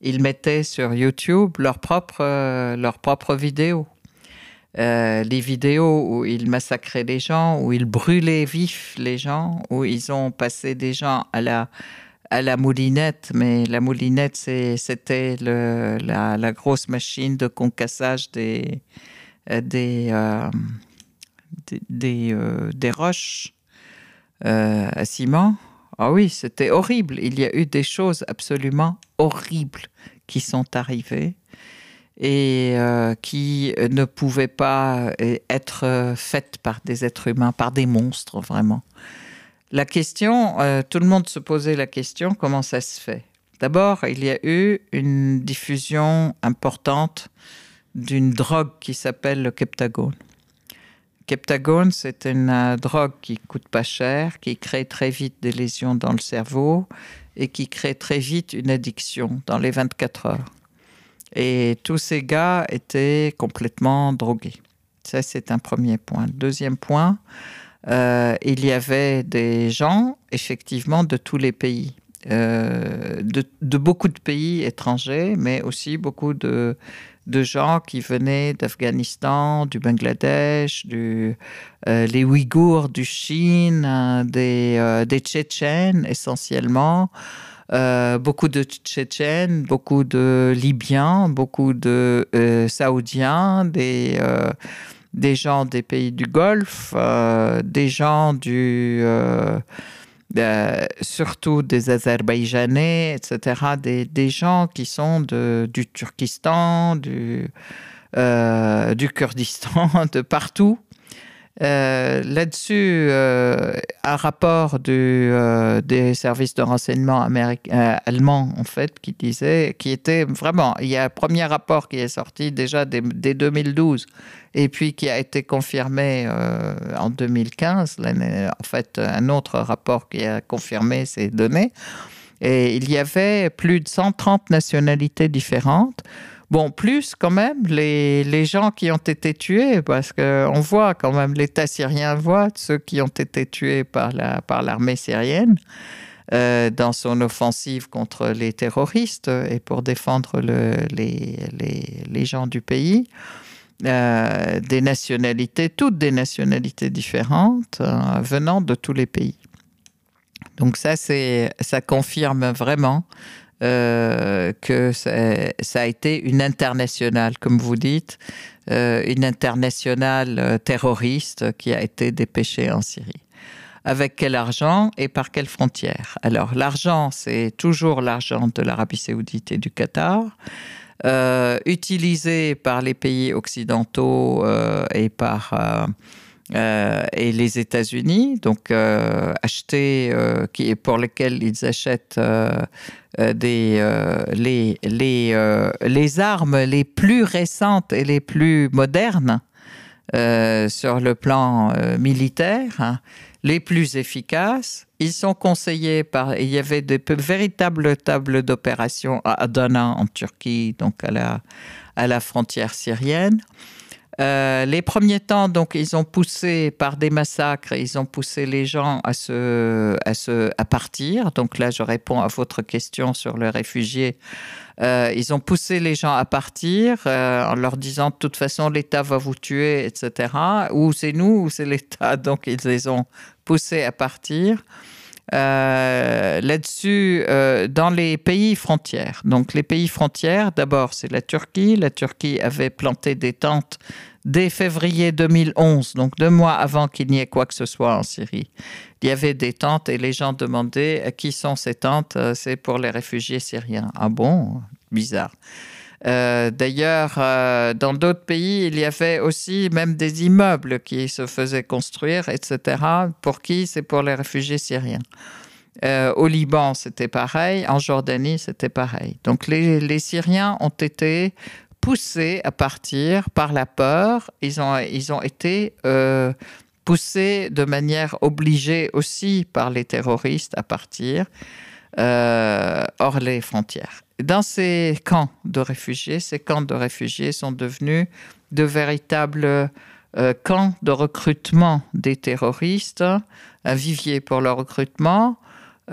ils mettaient sur YouTube leurs propres, euh, leurs propres vidéos. les vidéos où ils massacraient les gens, où ils brûlaient vifs les gens, où ils ont passé des gens à la, à la moulinette, mais la moulinette, c'était la, grosse machine de concassage des, euh, des, euh, des, euh, roches à ciment. Ah oui, c'était horrible. Il y a eu des choses absolument horribles qui sont arrivées et qui ne pouvaient pas être faites par des êtres humains, par des monstres, vraiment. La question, euh, tout le monde se posait la question, comment ça se fait? D'abord, il y a eu une diffusion importante d'une drogue qui s'appelle le Keptagone. Keptagone, c'est une euh, drogue qui coûte pas cher, qui crée très vite des lésions dans le cerveau et qui crée très vite une addiction dans les 24 heures. Et tous ces gars étaient complètement drogués. Ça, c'est un premier point. Deuxième point, euh, il y avait des gens, effectivement, de tous les pays, euh, de, beaucoup de pays étrangers, mais aussi beaucoup de, gens qui venaient d'Afghanistan, du Bangladesh, du, euh, les Ouïghours du Chine, des, des Tchétchènes essentiellement. beaucoup de Tchétchènes, beaucoup de Libyens, beaucoup de Saoudiens, des, gens des pays du Golfe, euh, des gens du, euh, euh, surtout des Azerbaïdjanais, etc., des, gens qui sont du Turkistan, du, du Kurdistan, de partout, Euh, là-dessus, euh, un rapport du, euh, des services de renseignement allemands, en fait, qui disait, qui était vraiment, il y a un premier rapport qui est sorti déjà dès, 2012 et puis qui a été confirmé en 2015, en fait, un autre rapport qui a confirmé ces données. Et il y avait plus de 130 nationalités différentes. Bon, plus quand même les, les gens qui ont été tués, parce qu'on voit quand même l'État syrien voit ceux qui ont été tués par la par l'armée syrienne euh, dans son offensive contre les terroristes et pour défendre le, les, les, les, gens du pays. Euh, des nationalités, toutes des nationalités différentes, euh, venant de tous les pays. Donc ça, ça confirme vraiment euh, que ça, a été une internationale, comme vous dites, euh, une internationale euh, terroriste qui a été dépêchée en Syrie. Avec quel argent et par quelles frontières Alors l'argent, c'est toujours l'argent de l'Arabie saoudite et du Qatar. utilisé par les pays occidentaux et par et les États-Unis, donc euh, qui, pour lesquels ils achètent des, les, les, les armes les plus récentes et les plus modernes sur le plan militaire, hein, les plus efficaces. Ils sont conseillés par. Il y avait de véritables tables d'opération à Adana en Turquie, donc à la, à la frontière syrienne. Euh, les premiers temps, donc, ils ont poussé par des massacres, ils ont poussé les gens à se, à partir. Donc là, je réponds à votre question sur les réfugiés. Euh, ils ont poussé les gens à partir euh, en leur disant de toute façon l'État va vous tuer, etc. Ou c'est nous ou c'est l'État. Donc ils les ont poussés à partir. Euh, là-dessus euh, dans les pays frontières. Donc les pays frontières, d'abord c'est la Turquie. La Turquie avait planté des tentes dès février 2011, donc deux mois avant qu'il n'y ait quoi que ce soit en Syrie. Il y avait des tentes et les gens demandaient qui sont ces tentes? C'est pour les réfugiés syriens. Ah bon? Bizarre. Euh, d'ailleurs, euh, dans d'autres pays, il y avait aussi même des immeubles qui se faisaient construire, etc. Pour qui? C'est pour les réfugiés syriens. Euh, au Liban, c'était pareil. En Jordanie, c'était pareil. Donc les, Syriens ont été poussés à partir par la peur. Ils ont, ils ont été poussés de manière obligée aussi par les terroristes à partir hors les frontières dans ces camps de réfugiés, ces camps de réfugiés sont devenus de véritables euh, camps de recrutement des terroristes, un vivier pour leur recrutement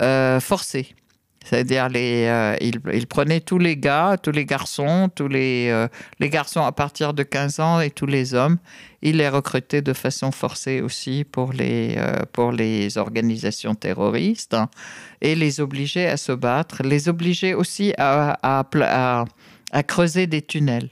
euh, forcé. C'est-à-dire, euh, ils, prenaient tous les gars, tous les garçons, tous les, euh, les garçons à partir de 15 ans et tous les hommes. Ils les recrutaient de façon forcée aussi pour les, euh, pour les organisations terroristes hein, et les obligeaient à se battre, les obligeaient aussi à, à creuser des tunnels.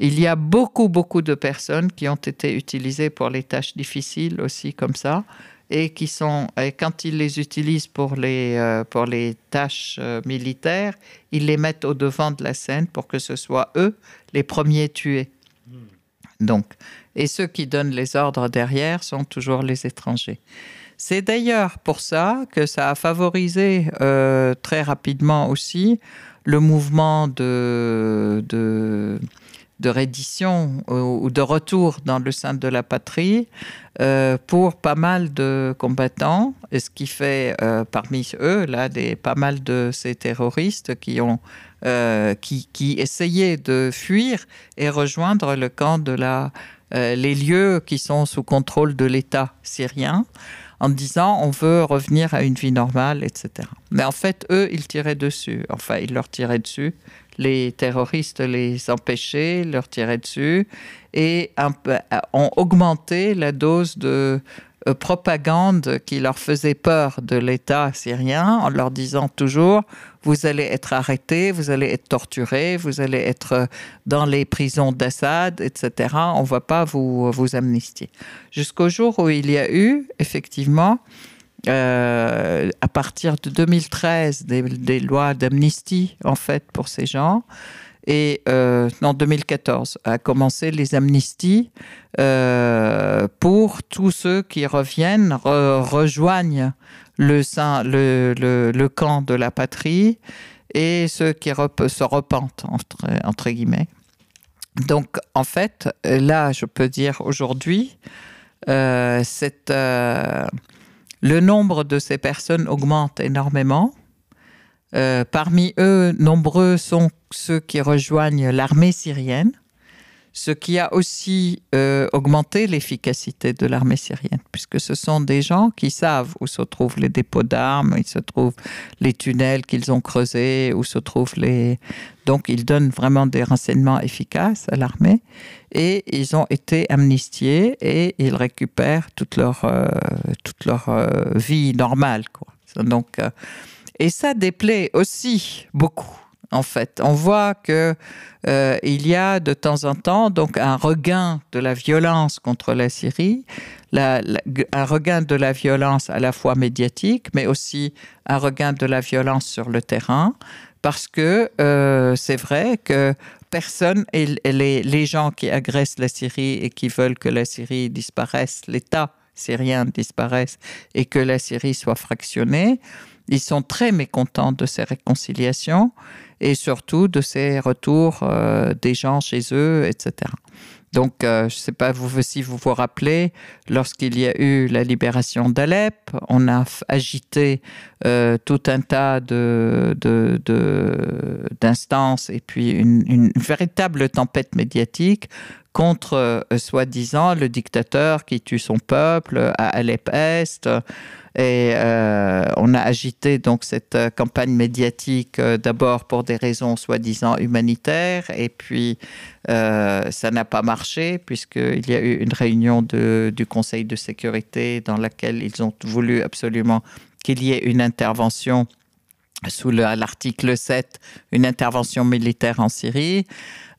Il y a beaucoup, beaucoup de personnes qui ont été utilisées pour les tâches difficiles aussi comme ça et qui sont, et quand ils les utilisent pour les, euh, pour les tâches euh, militaires, ils les mettent au devant de la scène pour que ce soit eux les premiers tués. Donc, et ceux qui donnent les ordres derrière sont toujours les étrangers. C'est d'ailleurs pour ça que ça a favorisé euh, très rapidement aussi le mouvement de, de de reddition ou de retour dans le sein de la patrie euh, pour pas mal de combattants, et ce qui fait euh, parmi eux là des pas mal de ces terroristes qui ont euh, qui, essayaient de fuir et rejoindre le camp de la les lieux qui sont sous contrôle de l'État syrien en disant on veut revenir à une vie normale, etc. Mais en fait, eux, ils tiraient dessus. Enfin, ils leur tiraient dessus les terroristes les empêchaient, leur tiraient dessus et ont augmenté la dose de euh, propagande qui leur faisait peur de l'État syrien en leur disant toujours vous allez être arrêtés, vous allez être torturés, vous allez être dans les prisons d'Assad, etc. On ne va pas vous, vous amnistier. Jusqu'au jour où il y a eu effectivement euh, à partir de 2013 des, lois d'amnistie en fait pour ces gens Et en 2014 a commencé les amnisties pour tous ceux qui reviennent, rejoignent le, le, le, camp de la patrie et ceux qui se repentent, entre, entre guillemets. Donc, en fait, là, je peux dire aujourd'hui, euh, euh, le nombre de ces personnes augmente énormément. Euh, parmi eux, nombreux sont ceux qui rejoignent l'armée syrienne ce qui a aussi euh, augmenté l'efficacité de l'armée syrienne, puisque ce sont des gens qui savent où se trouvent les dépôts d'armes, où se trouvent les tunnels qu'ils ont creusés, où se trouvent les... Donc ils donnent vraiment des renseignements efficaces à l'armée, et ils ont été amnistiés, et ils récupèrent toute leur, euh, toute leur vie normale. Donc, et ça déplaît aussi beaucoup en fait. On voit que euh, il y a de temps en temps donc un regain de la violence contre la Syrie, un regain de la violence à la fois médiatique, mais aussi un regain de la violence sur le terrain, parce que euh, c'est vrai que personne, et les, les gens qui agressent la Syrie et qui veulent que la Syrie disparaisse, l'État syrien disparaisse et que la Syrie soit fractionnée, ils sont très mécontents de ces réconciliations et surtout de ces retours euh, des gens chez eux, etc. Donc, euh, je ne sais pas si vous vous rappelez, lorsqu'il y a eu la libération d'Alep, on a agité euh, tout un tas d'instances de, et puis une, véritable tempête médiatique contre, soi-disant, le dictateur qui tue son peuple à Alep-Est et euh, on a agité donc cette euh, campagne médiatique euh, d'abord pour des raisons soi-disant humanitaires, et puis ça n'a pas marché puisqu'il y a eu une réunion de, du Conseil de sécurité dans laquelle ils ont voulu absolument qu'il y ait une intervention sous l'article 7, une intervention militaire en Syrie.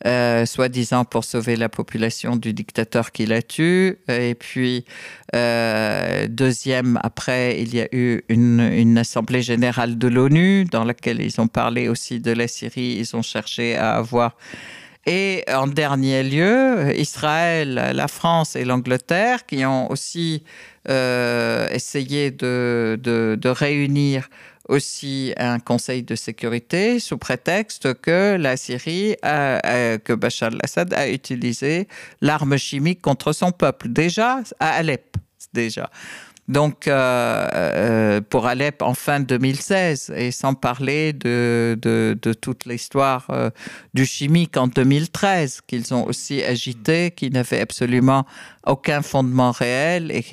Euh, soi-disant pour sauver la population du dictateur qui la tue. Et puis, euh, deuxième, après, il y a eu une, assemblée générale de l'ONU dans laquelle ils ont parlé aussi de la Syrie. Ils ont cherché à avoir et en dernier lieu, Israël, la France et l'Angleterre qui ont aussi euh, essayé de, de, réunir aussi un conseil de sécurité sous prétexte que la Syrie, que Bachar al-Assad a utilisé l'arme chimique contre son peuple, déjà à Alep, déjà. Donc, euh, euh, pour Alep en fin 2016, et sans parler de, de, toute l'histoire euh, du chimique en 2013, qu'ils ont aussi agité, qui n'avait absolument aucun fondement réel et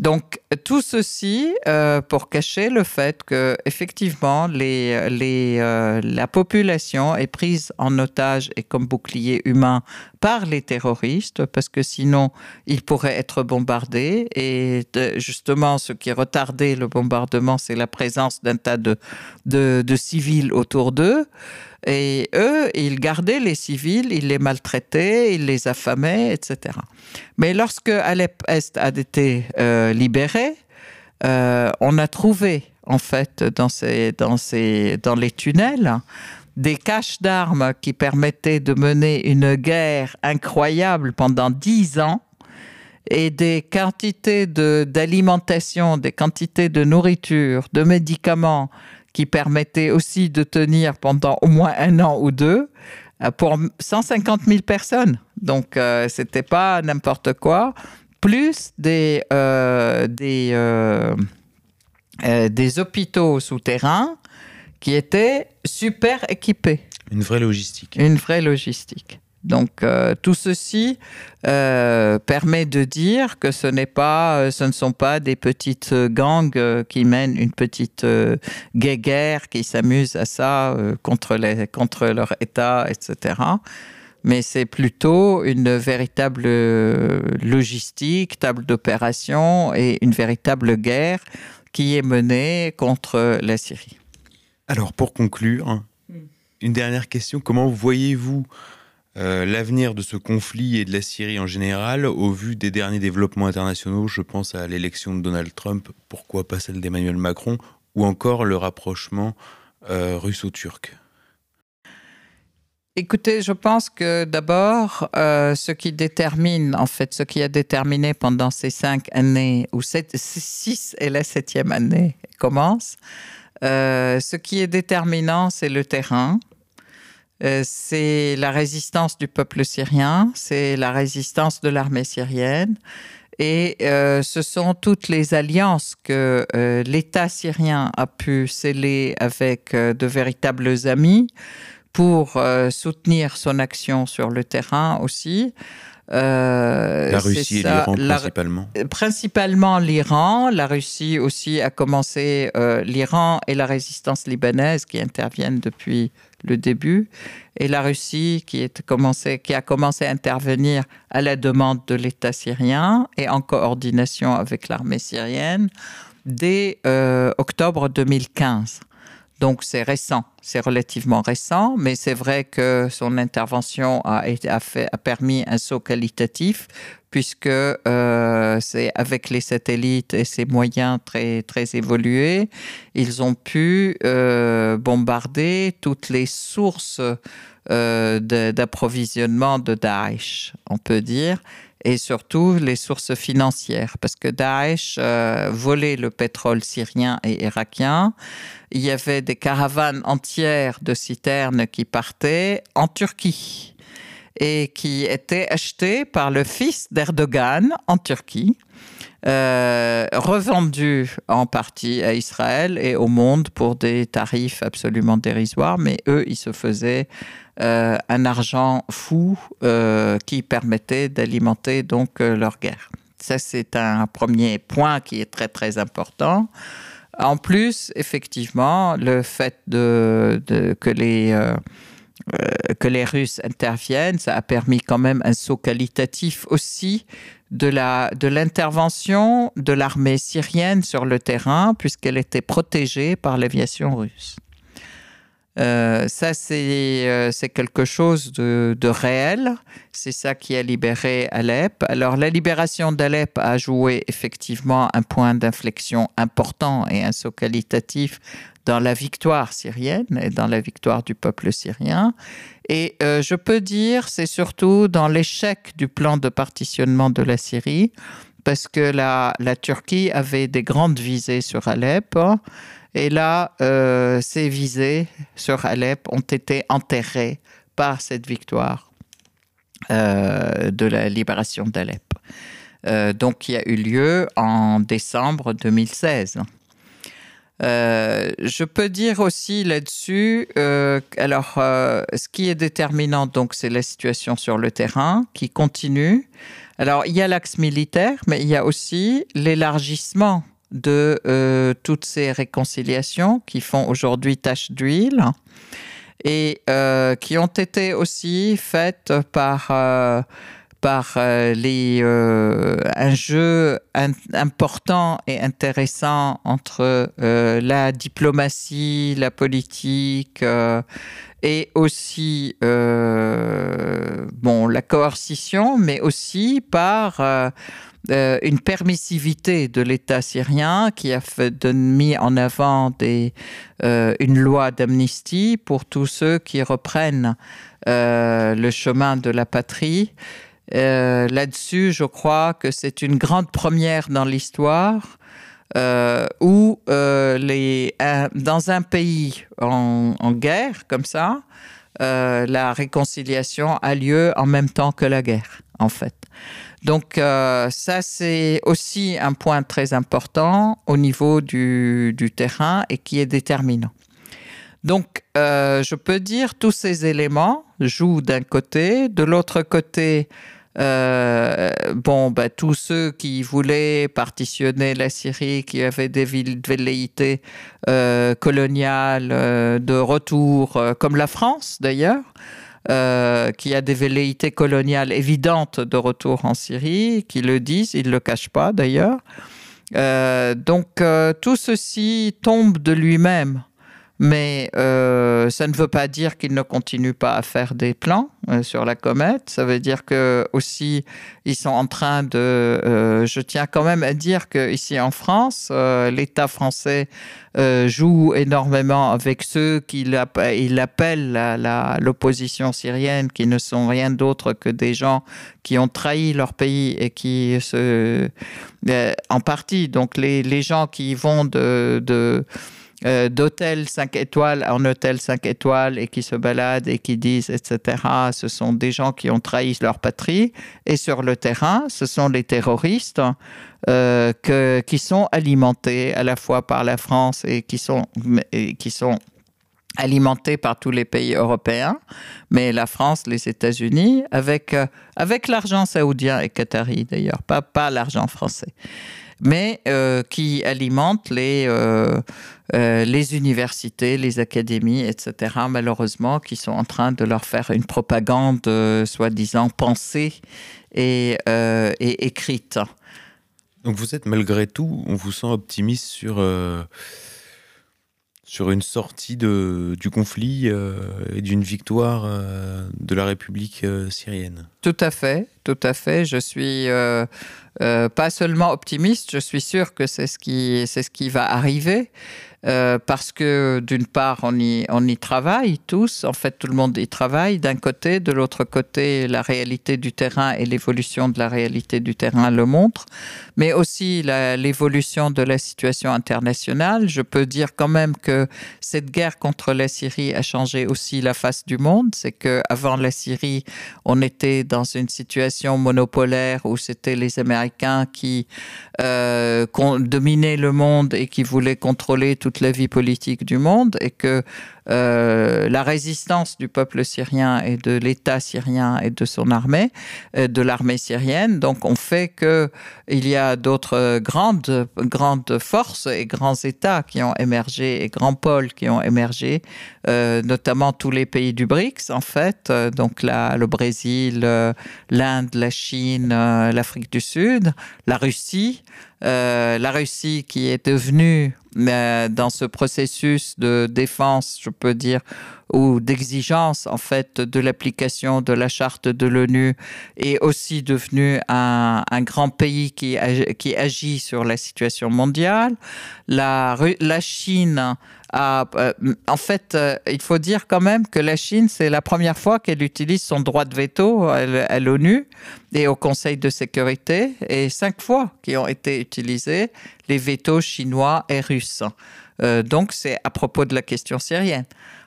donc tout ceci euh, pour cacher le fait que effectivement euh, la population est prise en otage et comme bouclier humain par les terroristes parce que sinon ils pourraient être bombardés et justement ce qui retardait le bombardement c'est la présence d'un tas de civils autour d'eux. Et eux, ils gardaient les civils, ils les maltraitaient, ils les affamaient, etc. Mais lorsque Alep-Est a été euh, libéré, euh, on a trouvé, en fait, dans, ces, dans, ces, dans les tunnels, des caches d'armes qui permettaient de mener une guerre incroyable pendant dix ans et des quantités d'alimentation, des quantités de nourriture, de médicaments qui permettait aussi de tenir pendant au moins un an ou deux euh, pour 150 000 personnes. Donc, euh, c'était pas n'importe quoi. Plus des, euh, des, euh, des hôpitaux souterrains qui étaient super équipés. Une vraie logistique. Une vraie logistique. Donc euh, tout ceci euh, permet de dire que ce n'est pas, euh, ce ne sont pas des petites gangs qui mènent une petite guerre qui s'amusent à ça contre, les, contre leur État, etc. Mais c'est plutôt une véritable logistique, table d'opération et une véritable guerre qui est menée contre la Syrie. Alors pour conclure, hmm. une dernière question. Comment voyez-vous euh, l'avenir de ce conflit et de la Syrie en général, au vu des derniers développements internationaux, je pense à l'élection de Donald Trump, pourquoi pas celle d'Emmanuel Macron, ou encore le rapprochement euh, russo-turc. Écoutez, je pense que d'abord, euh, ce qui détermine, en fait, ce qui a déterminé pendant ces cinq années, ou sept, six et la septième année commence, ce qui est déterminant, c'est le terrain, euh, c'est la résistance du peuple syrien, c'est la résistance de l'armée syrienne, et ce sont toutes les alliances que l'État syrien a pu sceller avec de véritables amis pour euh, soutenir son action sur le terrain aussi. Euh, la Russie et l'Iran principalement. Principalement l'Iran. La Russie aussi a commencé, euh, l'Iran et la résistance libanaise qui interviennent depuis le début, et la Russie qui, est commencé, qui a commencé à intervenir à la demande de l'État syrien et en coordination avec l'armée syrienne dès octobre 2015. Donc c'est récent, c'est relativement récent, mais c'est vrai que son intervention a, permis un saut qualitatif puisque euh, c'est avec les satellites et ses moyens très, très évolués, ils ont pu euh, bombarder toutes les sources euh, d'approvisionnement de, de Daesh, on peut dire, et surtout les sources financières, parce que Daesh euh, volait le pétrole syrien et irakien. Il y avait des caravanes entières de citernes qui partaient en Turquie et qui étaient achetées par le fils d'Erdogan en Turquie. Euh, revendues en partie à Israël et au monde pour des tarifs absolument dérisoires, mais eux, ils se faisaient euh, un argent fou euh, qui permettait d'alimenter donc euh, leur guerre. Ça, c'est un premier point qui est très très important. En plus, effectivement, le fait de, que les que les Russes interviennent, ça a permis quand même un saut qualitatif aussi de l'intervention de l'armée syrienne sur le terrain, puisqu'elle était protégée par l'aviation russe. Euh, ça, euh, c'est quelque chose de, réel. C'est ça qui a libéré Alep. Alors, la libération d'Alep a joué effectivement un point d'inflexion important et un saut qualitatif dans la victoire syrienne et dans la victoire du peuple syrien. Et euh, je peux dire, c'est surtout dans l'échec du plan de partitionnement de la Syrie, parce que la, la Turquie avait des grandes visées sur Alep. Et là, euh, ces visées sur Alep ont été enterrées par cette victoire euh, de la libération d'Alep. Euh, donc, qui a eu lieu en décembre 2016. je peux dire aussi là-dessus, alors, ce qui est déterminant, donc, c'est la situation sur le terrain qui continue. Alors, il y a l'axe militaire, mais il y a aussi l'élargissement de euh, toutes ces réconciliations qui font aujourd'hui tache d'huile et euh, qui ont été aussi faites par, euh, par les, un jeu important et intéressant entre la diplomatie, la politique et aussi bon, la coercition, mais aussi par euh, une permissivité de l'État syrien qui a mis en avant euh, une loi d'amnistie pour tous ceux qui reprennent euh, le chemin de la patrie. Là-dessus, je crois que c'est une grande première dans l'histoire. où les, dans un pays en, guerre comme ça, la réconciliation a lieu en même temps que la guerre, en fait. Donc euh, ça, c'est aussi un point très important au niveau du, terrain et qui est déterminant. Donc euh, je peux dire tous ces éléments jouent d'un côté, de l'autre côté, euh, bon, bah, tous ceux qui voulaient partitionner la Syrie, qui avaient des velléités coloniales de retour, comme la France d'ailleurs, euh, qui a des velléités coloniales évidentes de retour en Syrie, qui le disent, ils ne le cachent pas d'ailleurs. Euh, donc euh, tout ceci tombe de lui-même mais euh, ça ne veut pas dire qu'ils ne continuent pas à faire des plans euh, sur la comète. Ça veut dire que aussi ils sont en train de. Euh, je tiens quand même à dire que ici en France, l'État français joue énormément avec ceux qu'il appelle l'opposition syrienne, qui ne sont rien d'autre que des gens qui ont trahi leur pays et qui se, en partie, donc les, gens qui vont de euh, d'hôtel 5 étoiles en hôtel 5 étoiles et qui se baladent et qui disent, etc. Ce sont des gens qui ont trahi leur patrie. Et sur le terrain, ce sont les terroristes euh, qui sont alimentés à la fois par la France et qui sont, qui sont alimentés par tous les pays européens, mais la France, les États-Unis, avec, euh, avec l'argent saoudien et qatari d'ailleurs, pas, pas l'argent français mais euh, qui alimente les, euh, euh, les universités, les académies, etc., malheureusement, qui sont en train de leur faire une propagande soi-disant pensée et, écrite. Donc vous êtes malgré tout, on vous sent optimiste sur sur une sortie de, du conflit et d'une victoire de la République syrienne. Tout à fait, tout à fait. Je suis euh, pas seulement optimiste, je suis sûr que c'est ce c'est ce qui va arriver. Euh, parce que d'une part, on y, on y travaille tous, en fait tout le monde y travaille. D'un côté, de l'autre côté, la réalité du terrain et l'évolution de la réalité du terrain le montrent, mais aussi l'évolution de la situation internationale. Je peux dire quand même que cette guerre contre la Syrie a changé aussi la face du monde, c'est que avant la Syrie, on était dans une situation monopolaire où c'était les Américains qui euh, dominaient le monde et qui voulaient contrôler la vie politique du monde et que euh, la résistance du peuple syrien et de l'État syrien et de son armée, euh, de l'armée syrienne, donc on fait que il y a d'autres grandes grandes forces et grands États qui ont émergé et grands pôles qui ont émergé, euh, notamment tous les pays du BRICS en fait, donc la, le Brésil, l'Inde, la Chine, l'Afrique du Sud, la Russie. La Russie qui est devenue dans ce processus de défense, je peux dire, ou d'exigence en fait de l'application de la charte de l'ONU est aussi devenue un, grand pays qui, qui agit sur la situation mondiale. La, Chine euh, en fait, euh, il faut dire quand même que la Chine, c'est la première fois qu'elle utilise son droit de veto à, l'ONU et au Conseil de sécurité, et cinq fois qui ont été utilisés les vétos chinois et russes. Euh, donc, c'est à propos de la question syrienne.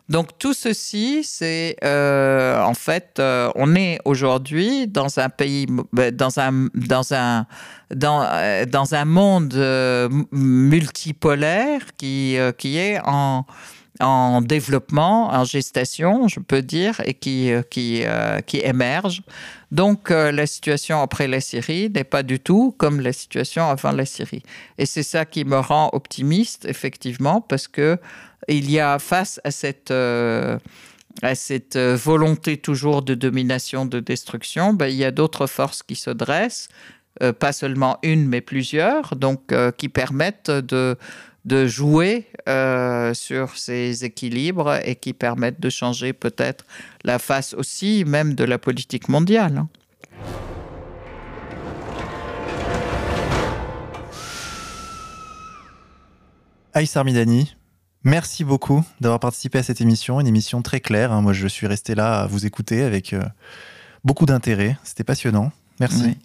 Donc tout ceci, c'est euh, en fait, euh, on est aujourd'hui dans un pays, ben, dans un dans un dans un monde multipolaire qui qui est en en développement, en gestation, je peux dire, et qui, qui, qui émerge. Donc la situation après la Syrie n'est pas du tout comme la situation avant la Syrie. Et c'est ça qui me rend optimiste, effectivement, parce que il y a face à cette, euh, à cette euh, volonté toujours de domination, de destruction, ben, il y a d'autres forces qui se dressent, euh, pas seulement une, mais plusieurs, donc qui permettent de, de jouer sur ces équilibres et qui permettent de changer peut-être la face aussi même de la politique mondiale. Hein. Aïssar Midani, Merci beaucoup d'avoir participé à cette émission, une émission très claire. Hein. Moi, je suis resté là à vous écouter avec euh, beaucoup d'intérêt. C'était passionnant. Merci.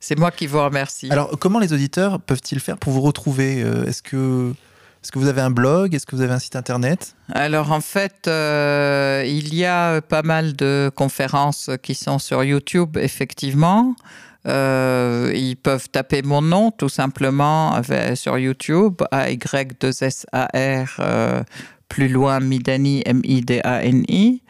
C'est moi qui vous remercie. Alors, comment les auditeurs peuvent-ils faire pour vous retrouver euh, Est-ce que, est que vous avez un blog? Est-ce que vous avez un site internet? Alors, en fait, euh, il y a pas mal de conférences qui sont sur YouTube, effectivement. Euh, ils peuvent taper mon nom tout simplement sur YouTube, A-Y-2-S-A-R, euh, plus loin Midani, M-I-D-A-N-I.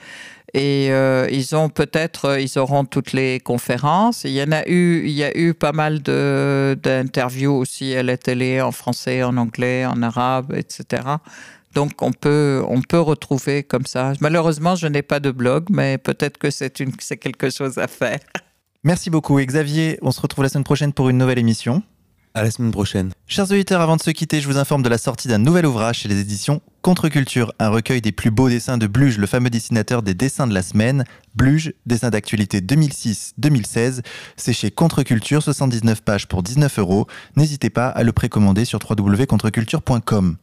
Et euh, ils ont peut-être, ils auront toutes les conférences. Il y en a eu, il y a eu pas mal d'interviews aussi à la télé en français, en anglais, en arabe, etc. Donc on peut, on peut retrouver comme ça. Malheureusement, je n'ai pas de blog, mais peut-être que c'est quelque chose à faire. Merci beaucoup. Xavier, on se retrouve la semaine prochaine pour une nouvelle émission. À la semaine prochaine. Chers auditeurs, avant de se quitter, je vous informe de la sortie d'un nouvel ouvrage chez les éditions Contre-culture, un recueil des plus beaux dessins de Bluge, le fameux dessinateur des dessins de la semaine. Bluge, dessin d'actualité 2006-2016. C'est chez Contre-culture, 79 pages pour 19 euros. N'hésitez pas à le précommander sur www.contreculture.com.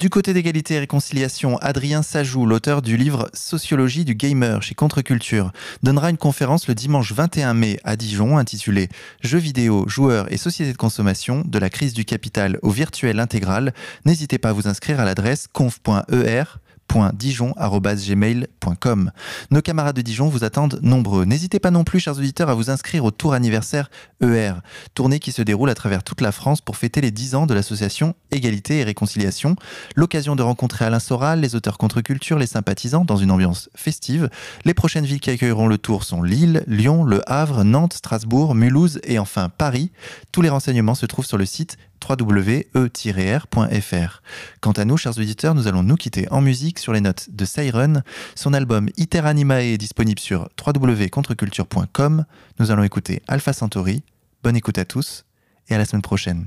Du côté d'égalité et réconciliation, Adrien Sajou, l'auteur du livre Sociologie du gamer chez Contre-culture, donnera une conférence le dimanche 21 mai à Dijon intitulée Jeux vidéo, joueurs et sociétés de consommation, de la crise du capital au virtuel intégral. N'hésitez pas à vous inscrire à l'adresse conf conf.er.dijon.gmail.com. Nos camarades de Dijon vous attendent nombreux. N'hésitez pas non plus, chers auditeurs, à vous inscrire au tour anniversaire ER, tournée qui se déroule à travers toute la France pour fêter les 10 ans de l'association Égalité et Réconciliation. L'occasion de rencontrer Alain Soral, les auteurs contre-culture, les sympathisants dans une ambiance festive. Les prochaines villes qui accueilleront le tour sont Lille, Lyon, Le Havre, Nantes, Strasbourg, Mulhouse et enfin Paris. Tous les renseignements se trouvent sur le site www.e-r.fr. Quant à nous, chers auditeurs, nous allons nous quitter en musique sur les notes de Siren. Son album Iter Animae est disponible sur www.contreculture.com. Nous allons écouter Alpha Centauri. Bonne écoute à tous et à la semaine prochaine.